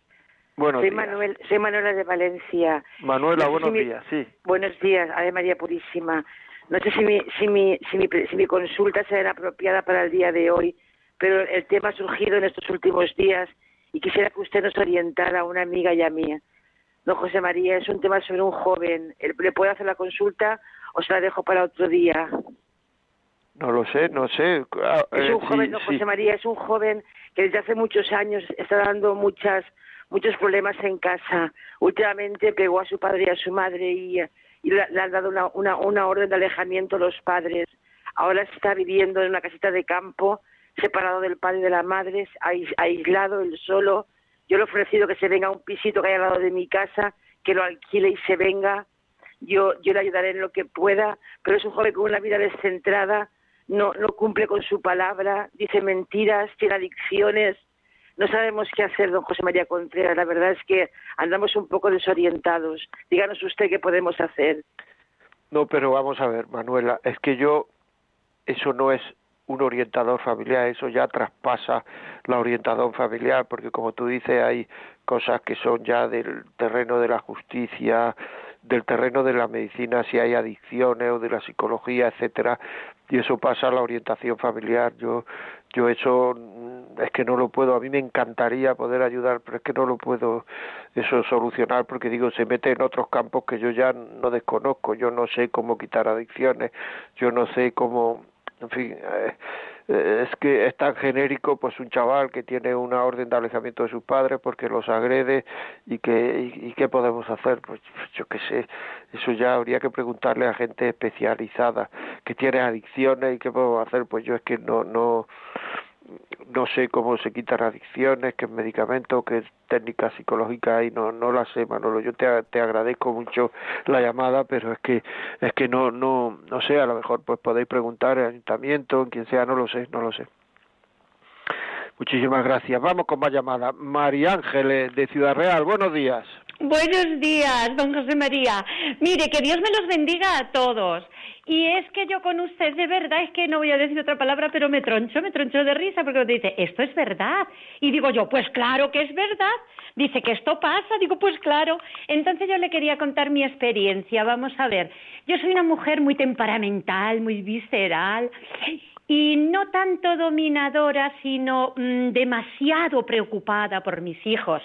Buenos soy días. Manuel, soy Manuela de Valencia. Manuela, No buenos si mi- días, sí. Buenos días, Ave María Purísima. No sé si mi, si mi, si mi, si mi consulta será apropiada para el día de hoy, pero el tema ha surgido en estos últimos días y quisiera que usted nos orientara a una amiga y a mí. Don José María, es un tema sobre un joven. ¿Le puedo hacer la consulta o se la dejo para otro día? No lo sé, no sé. Ah, Es eh, un joven, sí, don sí. José María, es un joven que desde hace muchos años está dando muchas, muchos problemas en casa. Últimamente pegó a su padre y a su madre y, y le, han dado una, orden de alejamiento a los padres. Ahora está viviendo en una casita de campo, separado del padre y de la madre, ais- aislado, él solo. Yo le he ofrecido que se venga a un pisito que hay al lado de mi casa, que lo alquile y se venga. Yo, yo le ayudaré en lo que pueda, pero es un joven con una vida descentrada, no, no cumple con su palabra, dice mentiras, tiene adicciones. No sabemos qué hacer, don José María Contreras. La verdad es que andamos un poco desorientados. Díganos usted qué podemos hacer. No, pero vamos a ver, Manuela, es que yo, eso no es un orientador familiar, eso ya traspasa la orientación familiar, porque como tú dices, hay cosas que son ya del terreno de la justicia, del terreno de la medicina, si hay adicciones o de la psicología, etcétera, y eso pasa a la orientación familiar. Yo, yo eso mm, es que no lo puedo, a mí me encantaría poder ayudar, pero es que no lo puedo eso solucionar porque digo, se mete en otros campos que yo ya no desconozco, yo no sé cómo quitar adicciones, yo no sé cómo, en fin, eh, es que es tan genérico pues un chaval que tiene una orden de alejamiento de sus padres porque los agrede y que y, qué podemos hacer pues yo qué sé. Eso ya habría que preguntarle a gente especializada que tiene adicciones y qué podemos hacer. Pues yo es que no no no sé cómo se quitan adicciones, qué medicamentos, qué técnicas psicológicas hay, no, no las sé, Manolo. Yo te, te agradezco mucho la llamada, pero es que, es que no, no, no sé, a lo mejor pues podéis preguntar al ayuntamiento, en quien sea, no lo sé, no lo sé. Muchísimas gracias. Vamos con más llamadas. María Ángeles de Ciudad Real, buenos días. Buenos días, don José María. Mire, que Dios me los bendiga a todos. Y es que yo con usted, de verdad, es que no voy a decir otra palabra, pero me troncho, me troncho de risa, porque dice, esto es verdad. Y digo yo, pues claro que es verdad. Dice que esto pasa, digo, pues claro. Entonces yo le quería contar mi experiencia. Vamos a ver, yo soy una mujer muy temperamental, muy visceral. Y no tanto dominadora, sino mm, demasiado preocupada por mis hijos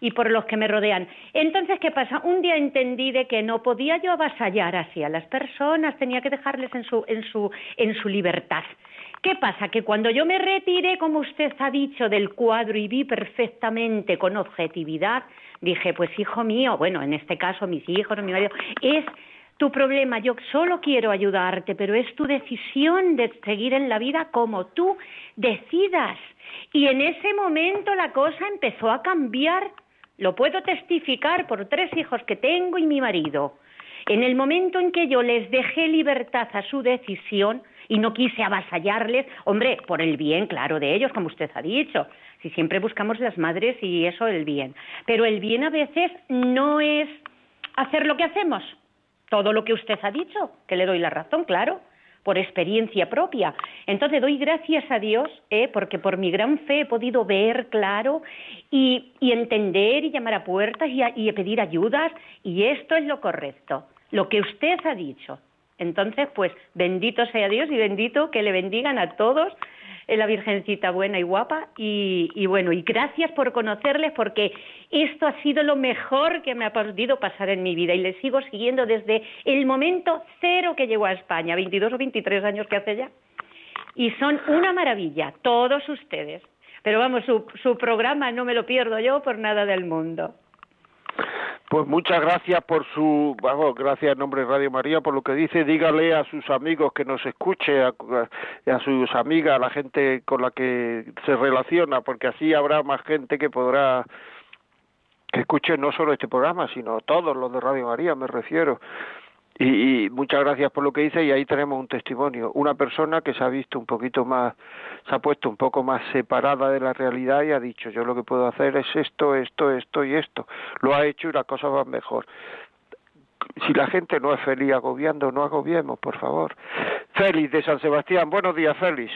y por los que me rodean. Entonces, ¿qué pasa? Un día entendí de que no podía yo avasallar así a las personas, tenía que dejarles en su, en su, en su libertad. ¿Qué pasa? Que cuando yo me retiré, como usted ha dicho, del cuadro y vi perfectamente con objetividad, dije, pues hijo mío, bueno, en este caso mis hijos, mi marido, es tu problema, yo solo quiero ayudarte, pero es tu decisión de seguir en la vida como tú decidas. Y en ese momento la cosa empezó a cambiar. Lo puedo testificar por tres hijos que tengo y mi marido. En el momento en que yo les dejé libertad a su decisión y no quise avasallarles, hombre, por el bien, claro, de ellos, como usted ha dicho, si siempre buscamos las madres y eso el bien. Pero el bien a veces no es hacer lo que hacemos, todo lo que usted ha dicho, que le doy la razón, claro, por experiencia propia. Entonces doy gracias a Dios, ¿eh? porque por mi gran fe he podido ver claro y, entender y llamar a puertas y, y pedir ayudas, y esto es lo correcto, lo que usted ha dicho. Entonces, pues bendito sea Dios y bendito que le bendigan a todos la Virgencita buena y guapa. Y, bueno, y gracias por conocerles porque esto ha sido lo mejor que me ha podido pasar en mi vida y les sigo siguiendo desde el momento cero que llegó a España, 22 o 23 años que hace ya. Y son una maravilla, todos ustedes. Pero vamos, su, su programa no me lo pierdo yo por nada del mundo. Pues muchas gracias por su, vamos, gracias en nombre de Radio María por lo que dice. Dígale a sus amigos que nos escuche, a, sus amigas, a la gente con la que se relaciona, porque así habrá más gente que podrá que escuche no solo este programa, sino todos los de Radio María, me refiero. Y, muchas gracias por lo que dice y ahí tenemos un testimonio. Una persona que se ha visto un poquito más, se ha puesto un poco más separada de la realidad y ha dicho yo lo que puedo hacer es esto, esto, esto y esto. Lo ha hecho y la cosa va mejor. Si la gente no es feliz agobiando, no agobiemos, por favor. Félix de San Sebastián, buenos días, Félix.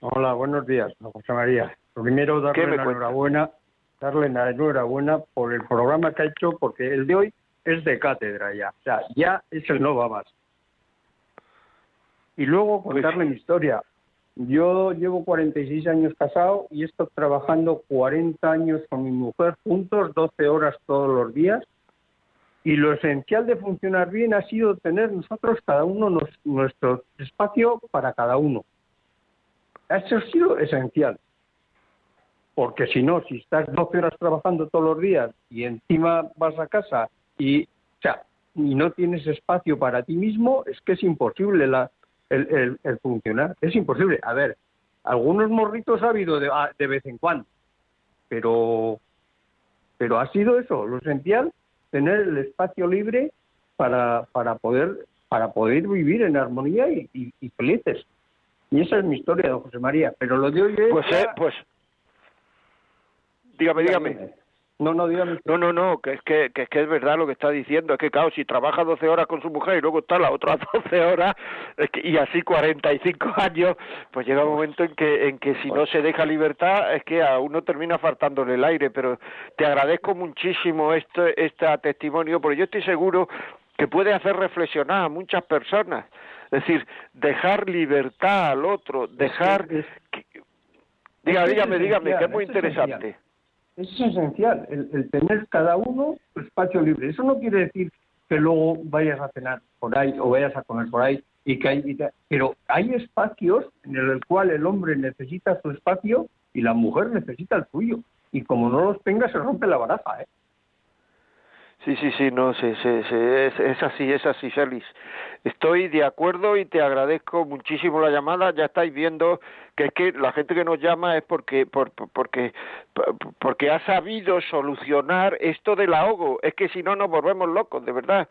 Hola, buenos días, José María. Primero darle la enhorabuena, darle la enhorabuena por el programa que ha hecho, porque el de hoy es de cátedra ya, o sea, ya es el no va más. Y luego pues contarle mi historia. Yo llevo 46 años casado y he estado trabajando 40 años con mi mujer juntos, 12 horas todos los días. Y lo esencial de funcionar bien ha sido tener nosotros cada uno nuestro espacio para cada uno. Eso ha sido esencial. Porque si no, si estás 12 horas trabajando todos los días y encima vas a casa y, o sea, y no tienes espacio para ti mismo, es que es imposible la, el, el, funcionar. Es imposible. A ver, algunos morritos ha habido de, de vez en cuando, pero, pero ha sido eso, lo esencial, tener el espacio libre para, para poder para poder vivir en armonía y, y, felices. Y esa es mi historia, don José María. Pero lo de hoy es... Pues, eh, pues... Dígame, dígame. No, no, dígame. No, no, no, que es que, que, es que es verdad lo que está diciendo. Es que, claro, si trabaja 12 horas con su mujer y luego está las otras 12 horas es que, y así 45 años, pues llega un momento en que, en que si no se deja libertad es que a uno termina faltándole el aire. Pero te agradezco muchísimo este, este testimonio, porque yo estoy seguro que puede hacer reflexionar a muchas personas. Es decir, dejar libertad al otro, dejar... dígame, dígame, que es muy interesante. Eso es esencial, el, tener cada uno su espacio libre. Eso no quiere decir que luego vayas a cenar por ahí o vayas a comer por ahí y que hay, pero hay espacios en el cual el hombre necesita su espacio y la mujer necesita el suyo. Y como no los tenga, se rompe la baraja, ¿eh? Sí, sí, sí, no, sí, sí, es, es, así, es así, Félix. Estoy de acuerdo y te agradezco muchísimo la llamada. Ya estáis viendo que es que la gente que nos llama es porque, por, porque, porque ha sabido solucionar esto del ahogo. Es que si no nos volvemos locos, de verdad.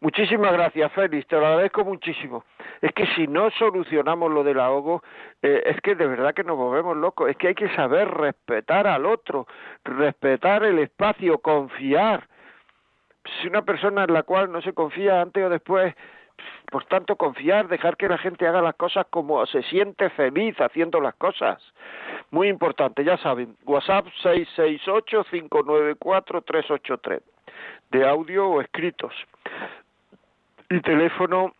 Muchísimas gracias, Félix, te lo agradezco muchísimo. Es que si no solucionamos lo del ahogo, eh, es que de verdad que nos volvemos locos. Es que hay que saber respetar al otro, respetar el espacio, confiar si una persona en la cual no se confía antes o después, por tanto confiar, dejar que la gente haga las cosas como se siente feliz haciendo las cosas. Muy importante, ya saben, WhatsApp 668-594-383, de audio o escritos. Y teléfono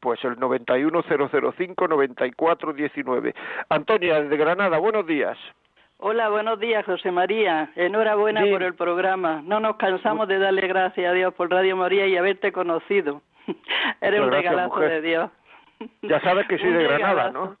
pues el 91005-9419. Antonia, desde Granada, buenos días. Hola, buenos días, José María. Enhorabuena por el programa. No nos cansamos de darle gracias a Dios por Radio María y haberte conocido. Eres un regalazo de Dios. Ya sabes que soy de Granada, ¿no?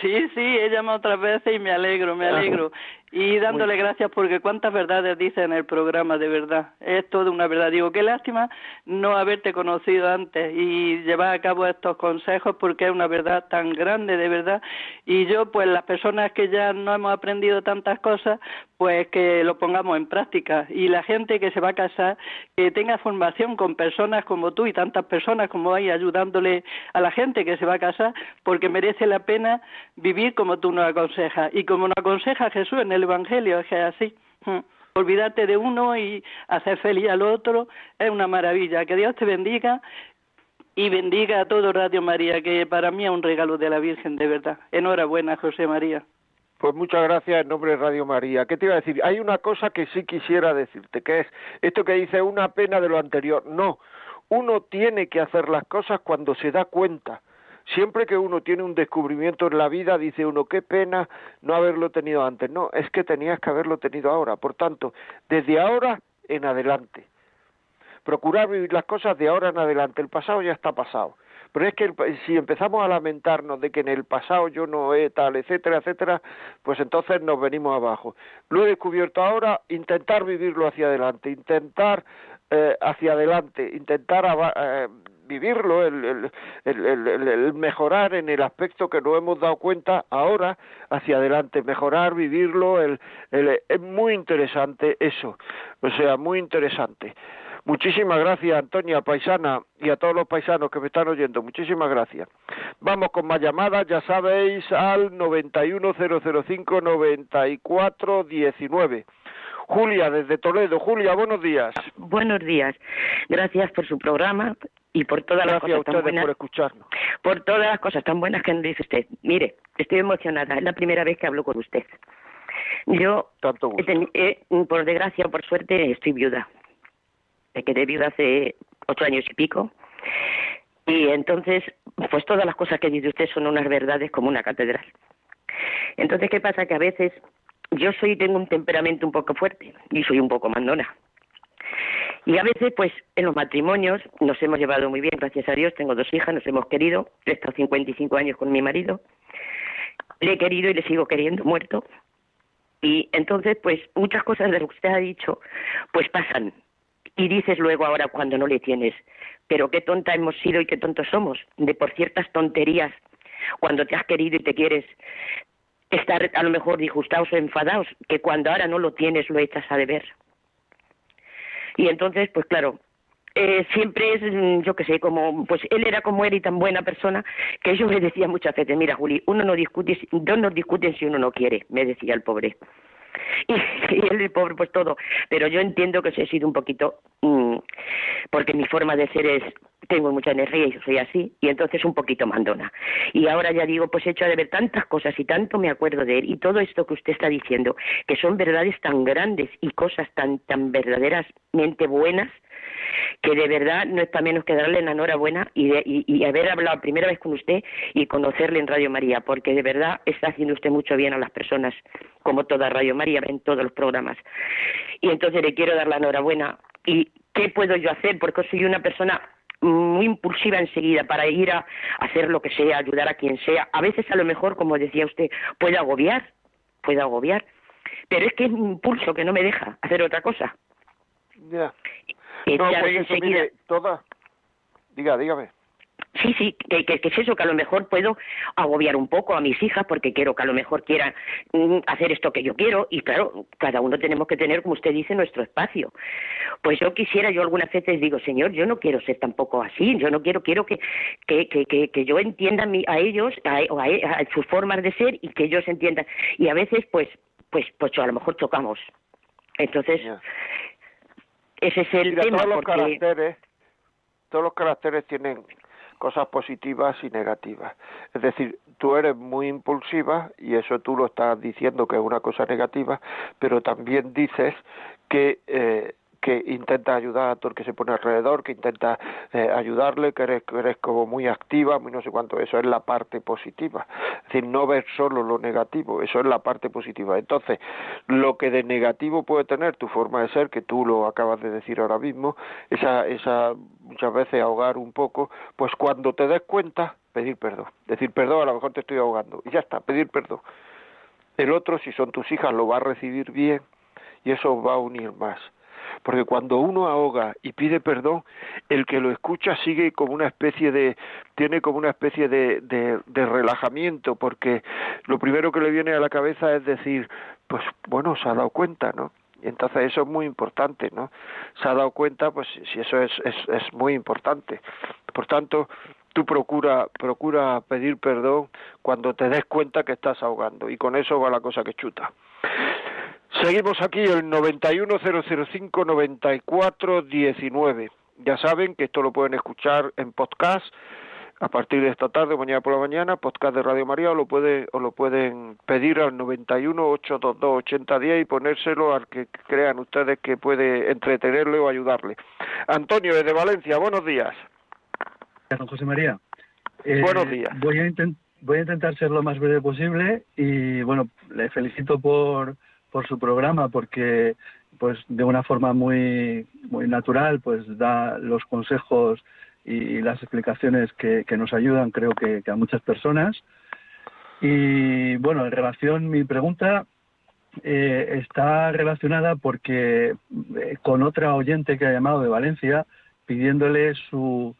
Sí, sí, he llamado otras veces y me alegro, me alegro. Y dándole gracias porque cuántas verdades dice en el programa, de verdad. Es toda una verdad. Digo, qué lástima no haberte conocido antes y llevar a cabo estos consejos porque es una verdad tan grande, de verdad. Y yo, pues las personas que ya no hemos aprendido tantas cosas, pues que lo pongamos en práctica. Y la gente que se va a casar, que tenga formación con personas como tú y tantas personas como hay ayudándole a la gente que se va a casar, porque merece la pena vivir como tú nos aconsejas. Y como nos aconseja Jesús en el Evangelio, es que es así. Mm. Olvídate de uno y hacer feliz al otro es una maravilla. Que Dios te bendiga y bendiga a todo Radio María, que para mí es un regalo de la Virgen, de verdad. Enhorabuena, José María. Pues muchas gracias en nombre de Radio María. ¿Qué te iba a decir? Hay una cosa que sí quisiera decirte, que es esto que dice una pena de lo anterior. No, uno tiene que hacer las cosas cuando se da cuenta. Siempre que uno tiene un descubrimiento en la vida, dice uno, qué pena no haberlo tenido antes. No, es que tenías que haberlo tenido ahora. Por tanto, desde ahora en adelante. Procurar vivir las cosas de ahora en adelante. El pasado ya está pasado. Pero es que si empezamos a lamentarnos de que en el pasado yo no he tal, etcétera, etcétera, pues entonces nos venimos abajo. Lo he descubierto ahora, intentar vivirlo hacia adelante, intentar eh, hacia adelante, intentar eh, vivirlo, el, el, mejorar en el aspecto que no hemos dado cuenta ahora hacia adelante, mejorar, vivirlo, el, es muy interesante eso, o sea, muy interesante. Muchísimas gracias, Antonia Paisana, y a todos los paisanos que me están oyendo. Muchísimas gracias. Vamos con más llamadas, ya sabéis, al 910059419. Julia, desde Toledo. Julia, buenos días. Buenos días. Gracias por su programa y por todas las cosas tan buenas. por escucharnos. Por todas las cosas tan buenas que nos dice usted. Mire, estoy emocionada. Es la primera vez que hablo con usted. Yo, por desgracia o por suerte, estoy viuda. Me quedé viuda hace ocho años y pico. Y entonces, pues todas las cosas que dice usted son unas verdades como una catedral. Entonces, ¿qué pasa? Que a veces yo soy tengo un temperamento un poco fuerte y soy un poco mandona. Y a veces, pues, en los matrimonios nos hemos llevado muy bien, gracias a Dios. Tengo dos hijas, nos hemos querido. He estado 55 años con mi marido. Le he querido y le sigo queriendo, muerto. Y entonces, pues, muchas cosas de lo que usted ha dicho, pues pasan y dices luego ahora cuando no le tienes, pero qué tonta hemos sido y qué tontos somos, de por ciertas tonterías, cuando te has querido y te quieres estar a lo mejor disgustados o enfadados, que cuando ahora no lo tienes lo echas a deber. Y entonces, pues claro, eh, siempre es, mm, yo qué sé, como, pues él era como él y tan buena persona, que yo me decía muchas veces, mira Juli, uno no discute, dos no discuten si uno no quiere, me decía el pobre. y, él pobre pues todo. Pero yo entiendo que he sido un poquito mm, porque mi forma de ser es tengo mucha energía y soy así y entonces un poquito mandona. Y ahora ya digo pues he hecho de ver tantas cosas y tanto me acuerdo de él y todo esto que usted está diciendo que son verdades tan grandes y cosas tan tan verdaderamente buenas que de verdad no está menos que darle la enhorabuena y, y, haber hablado primera vez con usted y conocerle en Radio María, porque de verdad está haciendo usted mucho bien a las personas, como toda Radio María, en todos los programas. Y entonces le quiero dar la enhorabuena. ¿Y qué puedo yo hacer? Porque soy una persona muy impulsiva enseguida para ir a hacer lo que sea, ayudar a quien sea. A veces a lo mejor, como decía usted, puede agobiar, puede agobiar, pero es que es un impulso que no me deja hacer otra cosa. No, pues toda... Diga, dígame. Sí, sí, que, que, es eso, que a lo mejor puedo agobiar un poco a mis hijas porque quiero que a lo mejor quieran mm, hacer esto que yo quiero y claro, cada uno tenemos que tener, como usted dice, nuestro espacio. Pues yo quisiera, yo algunas veces digo, Señor, yo no quiero ser tampoco así, yo no quiero, quiero que, que, que, que, yo entienda a ellos, a, a, sus formas de ser y que ellos entiendan. Y a veces, pues, pues, pues a lo mejor chocamos. Entonces, ese es el tema. Todos los, caracteres, todos los caracteres tienen cosas positivas y negativas. Es decir, tú eres muy impulsiva y eso tú lo estás diciendo que es una cosa negativa, pero también dices que eh, que intenta ayudar a todo el que se pone alrededor, que intenta eh, ayudarle, que eres, eres como muy activa, muy no sé cuánto, eso es la parte positiva. Es decir, no ver solo lo negativo, eso es la parte positiva. Entonces, lo que de negativo puede tener tu forma de ser, que tú lo acabas de decir ahora mismo, esa, esa muchas veces ahogar un poco, pues cuando te des cuenta, pedir perdón. Decir perdón, a lo mejor te estoy ahogando. Y ya está, pedir perdón el otro, si son tus hijas, lo va a recibir bien y eso va a unir más. Porque cuando uno ahoga y pide perdón, el que lo escucha sigue como una especie de, tiene como una especie de, de, relajamiento, porque lo primero que le viene a la cabeza es decir, pues bueno, se ha dado cuenta, ¿no? Y entonces eso es muy importante, ¿no? Se ha dado cuenta, pues si eso es, es, es muy importante. Por tanto, tú procura, procura pedir perdón cuando te des cuenta que estás ahogando y con eso va la cosa que chuta. Seguimos aquí el 910059419. Ya saben que esto lo pueden escuchar en podcast a partir de esta tarde, mañana por la mañana, podcast de Radio María, o lo, puede, o lo pueden pedir al 91-822-8010 y ponérselo al que crean ustedes que puede entretenerle o ayudarle. Antonio, desde Valencia, buenos días. Don José María. Eh, buenos días. Voy a, voy a intentar ser lo más breve posible y, bueno, le felicito por por su programa porque pues de una forma muy muy natural pues da los consejos y, las explicaciones que, nos ayudan creo que, a muchas personas. Y bueno en relación mi pregunta eh, está relacionada porque eh, con otra oyente que ha llamado de Valencia pidiéndole su,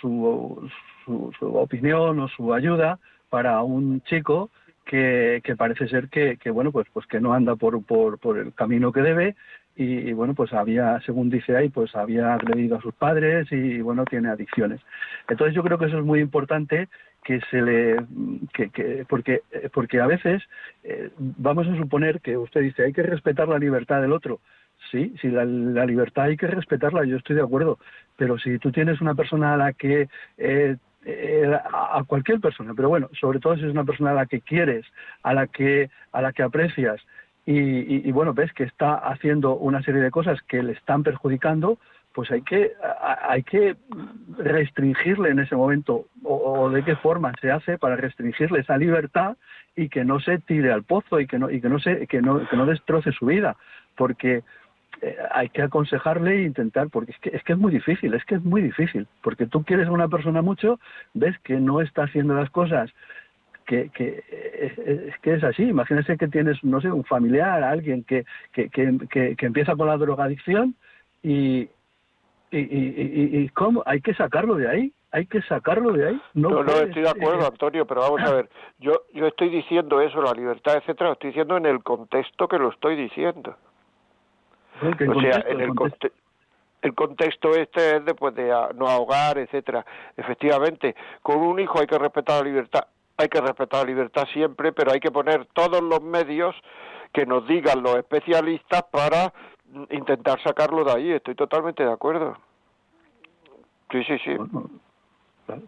su, su opinión o su ayuda para un chico que, parece ser que, bueno pues pues que no anda por, por, por el camino que debe. Y, bueno pues había según dice ahí pues había agredido a sus padres y, bueno tiene adicciones. Entonces yo creo que eso es muy importante que se le que, que porque porque a veces eh, vamos a suponer que usted dice hay que respetar la libertad del otro sí sí la, la, libertad hay que respetarla yo estoy de acuerdo. Pero si tú tienes una persona a la que eh, eh, a cualquier persona, pero bueno, sobre todo si es una persona a la que quieres, a la que, a la que aprecias y, bueno, ves que está haciendo una serie de cosas que le están perjudicando, pues hay que, hay que restringirle en ese momento o, de qué forma se hace para restringirle esa libertad y que no se tire al pozo y que no, y que no, se, que no, que no destroce su vida, porque eh, hay que aconsejarle e intentar, porque es que, es que es muy difícil, es que es muy difícil, porque tú quieres a una persona mucho, ves que no está haciendo las cosas que, que es, que es así. Imagínese que tienes, no sé, un familiar, alguien que, que, que, que empieza con la drogadicción y, y, y, y, cómo hay que sacarlo de ahí hay que sacarlo de ahí. No, no, estoy de acuerdo Antonio pero vamos a ver yo yo estoy diciendo eso la libertad etcétera lo estoy diciendo en el contexto que lo estoy diciendo o sea, en el, el contexto este es de, pues, de no ahogar, etcétera. Efectivamente, con un hijo hay que respetar la libertad, hay que respetar la libertad siempre, pero hay que poner todos los medios que nos digan los especialistas para intentar sacarlo de ahí. Estoy totalmente de acuerdo. Sí, sí, sí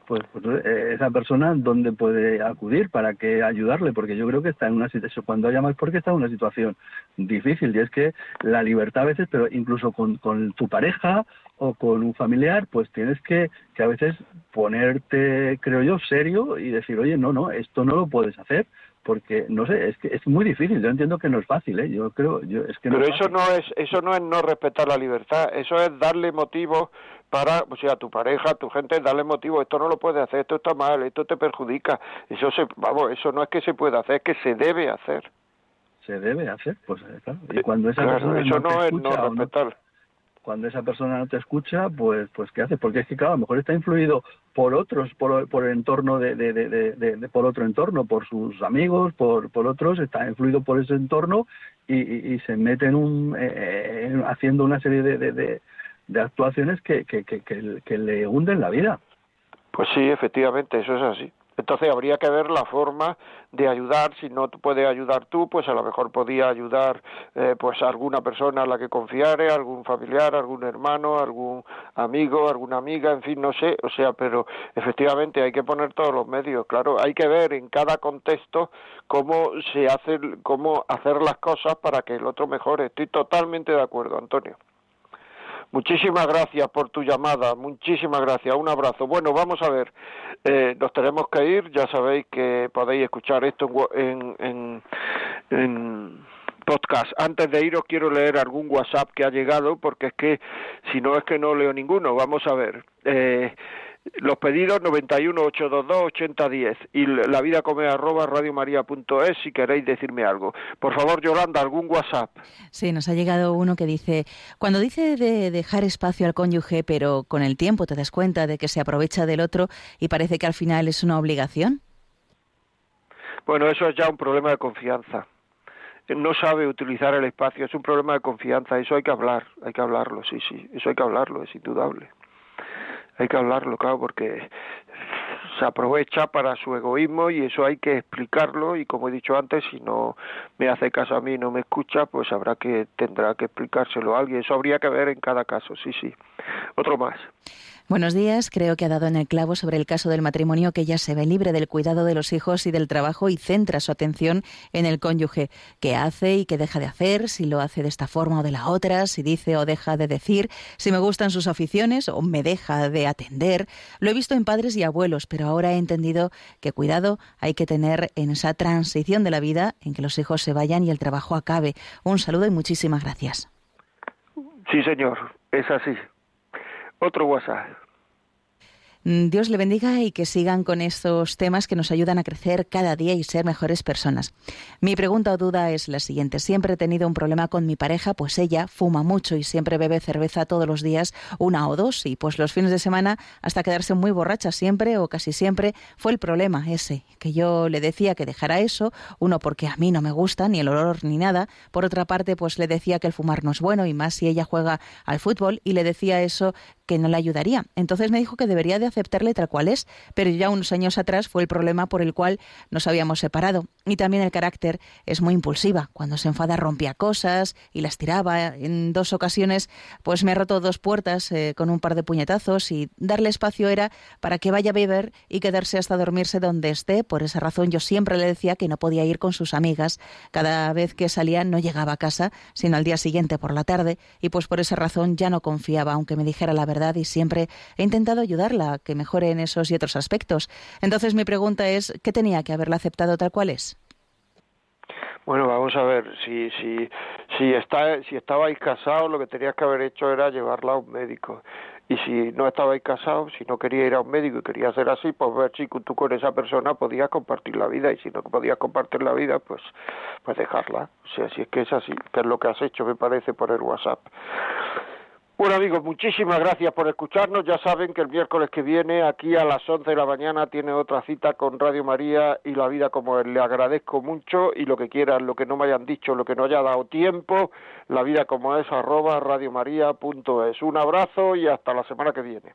pues, pues eh, esa persona dónde puede acudir para que ayudarle, porque yo creo que está en una situación, cuando llamas porque está en una situación difícil, y es que la libertad a veces, pero incluso con, con tu pareja o con un familiar, pues tienes que, que a veces ponerte, creo yo, serio y decir, oye, no, no, esto no lo puedes hacer, porque no sé es que es muy difícil yo entiendo que no es fácil ¿eh? yo creo yo es que pero eso no es eso no es no respetar la libertad eso es darle motivos para, o sea, a tu pareja, tu gente, darle motivo, esto no lo puedes hacer, esto está mal, esto te perjudica. Eso se, vamos, eso no es que se pueda hacer, es que se debe hacer. Se debe hacer, pues eh, claro. Y cuando esa persona eso no, es no respetar. cuando esa persona no te escucha, pues, pues ¿qué hace? Porque es que, claro, a lo mejor está influido por otros, por, por el entorno de, de, de, de, por otro entorno, por sus amigos, por, por otros, está influido por ese entorno y, y, se mete en un, eh, haciendo una serie de, de actuaciones que, que, que, le hunden la vida. Pues sí, efectivamente, eso es así. Entonces habría que ver la forma de ayudar. Si no puedes ayudar tú, pues a lo mejor podía ayudar eh, pues alguna persona a la que confiare, algún familiar, algún hermano, algún amigo, alguna amiga, en fin, no sé. O sea, pero efectivamente hay que poner todos los medios. Claro, hay que ver en cada contexto cómo se hace, cómo hacer las cosas para que el otro mejore. Estoy totalmente de acuerdo, Antonio. Muchísimas gracias por tu llamada, muchísimas gracias, un abrazo. Bueno, vamos a ver, eh, nos tenemos que ir, ya sabéis que podéis escuchar esto en, en, podcast. Antes de iros quiero leer algún WhatsApp que ha llegado, porque es que si no es que no leo ninguno. Vamos a ver. Eh, Los pedidos 91 822 8010 y la vida come arroba radiomaria.es si queréis decirme algo. Por favor, Yolanda, algún WhatsApp. Sí, nos ha llegado uno que dice, cuando dice de dejar espacio al cónyuge, pero con el tiempo te das cuenta de que se aprovecha del otro y parece que al final es una obligación. Bueno, eso es ya un problema de confianza no sabe utilizar el espacio, es un problema de confianza, eso hay que hablar, hay que hablarlo, sí, sí, eso hay que hablarlo, es indudable. Hay que hablarlo, claro, porque se aprovecha para su egoísmo y eso hay que explicarlo y como he dicho antes, si no me hace caso a mí, no me escucha, pues habrá que tendrá que explicárselo a alguien. Eso habría que ver en cada caso, sí, sí. Otro más. Buenos días. Creo que ha dado en el clavo sobre el caso del matrimonio que ella se ve libre del cuidado de los hijos y del trabajo y centra su atención en el cónyuge, qué hace y qué deja de hacer, si lo hace de esta forma o de la otra, si dice o deja de decir, si me gustan sus aficiones o me deja de atender. Lo he visto en padres y abuelos, pero ahora he entendido que cuidado hay que tener en esa transición de la vida en que los hijos se vayan y el trabajo acabe. Un saludo y muchísimas gracias. Sí, señor, es así. Otro WhatsApp. Mm, Dios le bendiga y que sigan con estos temas que nos ayudan a crecer cada día y ser mejores personas. Mi pregunta o duda es la siguiente. Siempre he tenido un problema con mi pareja, pues ella fuma mucho y siempre bebe cerveza todos los días, una o dos, y pues los fines de semana hasta quedarse muy borracha siempre o casi siempre fue el problema ese, que yo le decía que dejara eso, uno porque a mí no me gusta ni el olor ni nada, por otra parte pues le decía que el fumar no es bueno y más si ella juega al fútbol y le decía eso que no le ayudaría. Entonces me dijo que debería de aceptarle tal cual es, pero ya unos años atrás fue el problema por el cual nos habíamos separado. Y también el carácter es muy impulsiva. Cuando se enfada rompía cosas y las tiraba. En dos ocasiones pues me ha roto dos puertas eh, con un par de puñetazos y darle espacio era para que vaya a beber y quedarse hasta dormirse donde esté. Por esa razón yo siempre le decía que no podía ir con sus amigas. Cada vez que salía no llegaba a casa, sino al día siguiente por la tarde y pues por esa razón ya no confiaba, aunque me dijera la verdad y siempre he intentado ayudarla a que mejore en esos y otros aspectos. Entonces mi pregunta es, ¿qué tenía que haberla aceptado tal cual es? Bueno, vamos a ver, si, si, si, está, si estabais casados, lo que tenías que haber hecho era llevarla a un médico. Y si no estabais casados, si no quería ir a un médico y quería hacer así, pues ver si tú con esa persona podías compartir la vida y si no podías compartir la vida, pues, pues dejarla. O sea, si es que es así, que es lo que has hecho, me parece, por el WhatsApp. Bueno amigos, muchísimas gracias por escucharnos. Ya saben que el miércoles que viene, aquí a las 11 de la mañana, tiene otra cita con Radio María y la vida como él. Le agradezco mucho y lo que quieran, lo que no me hayan dicho, lo que no haya dado tiempo, la vida como es arroba radiomaria.es. Un abrazo y hasta la semana que viene.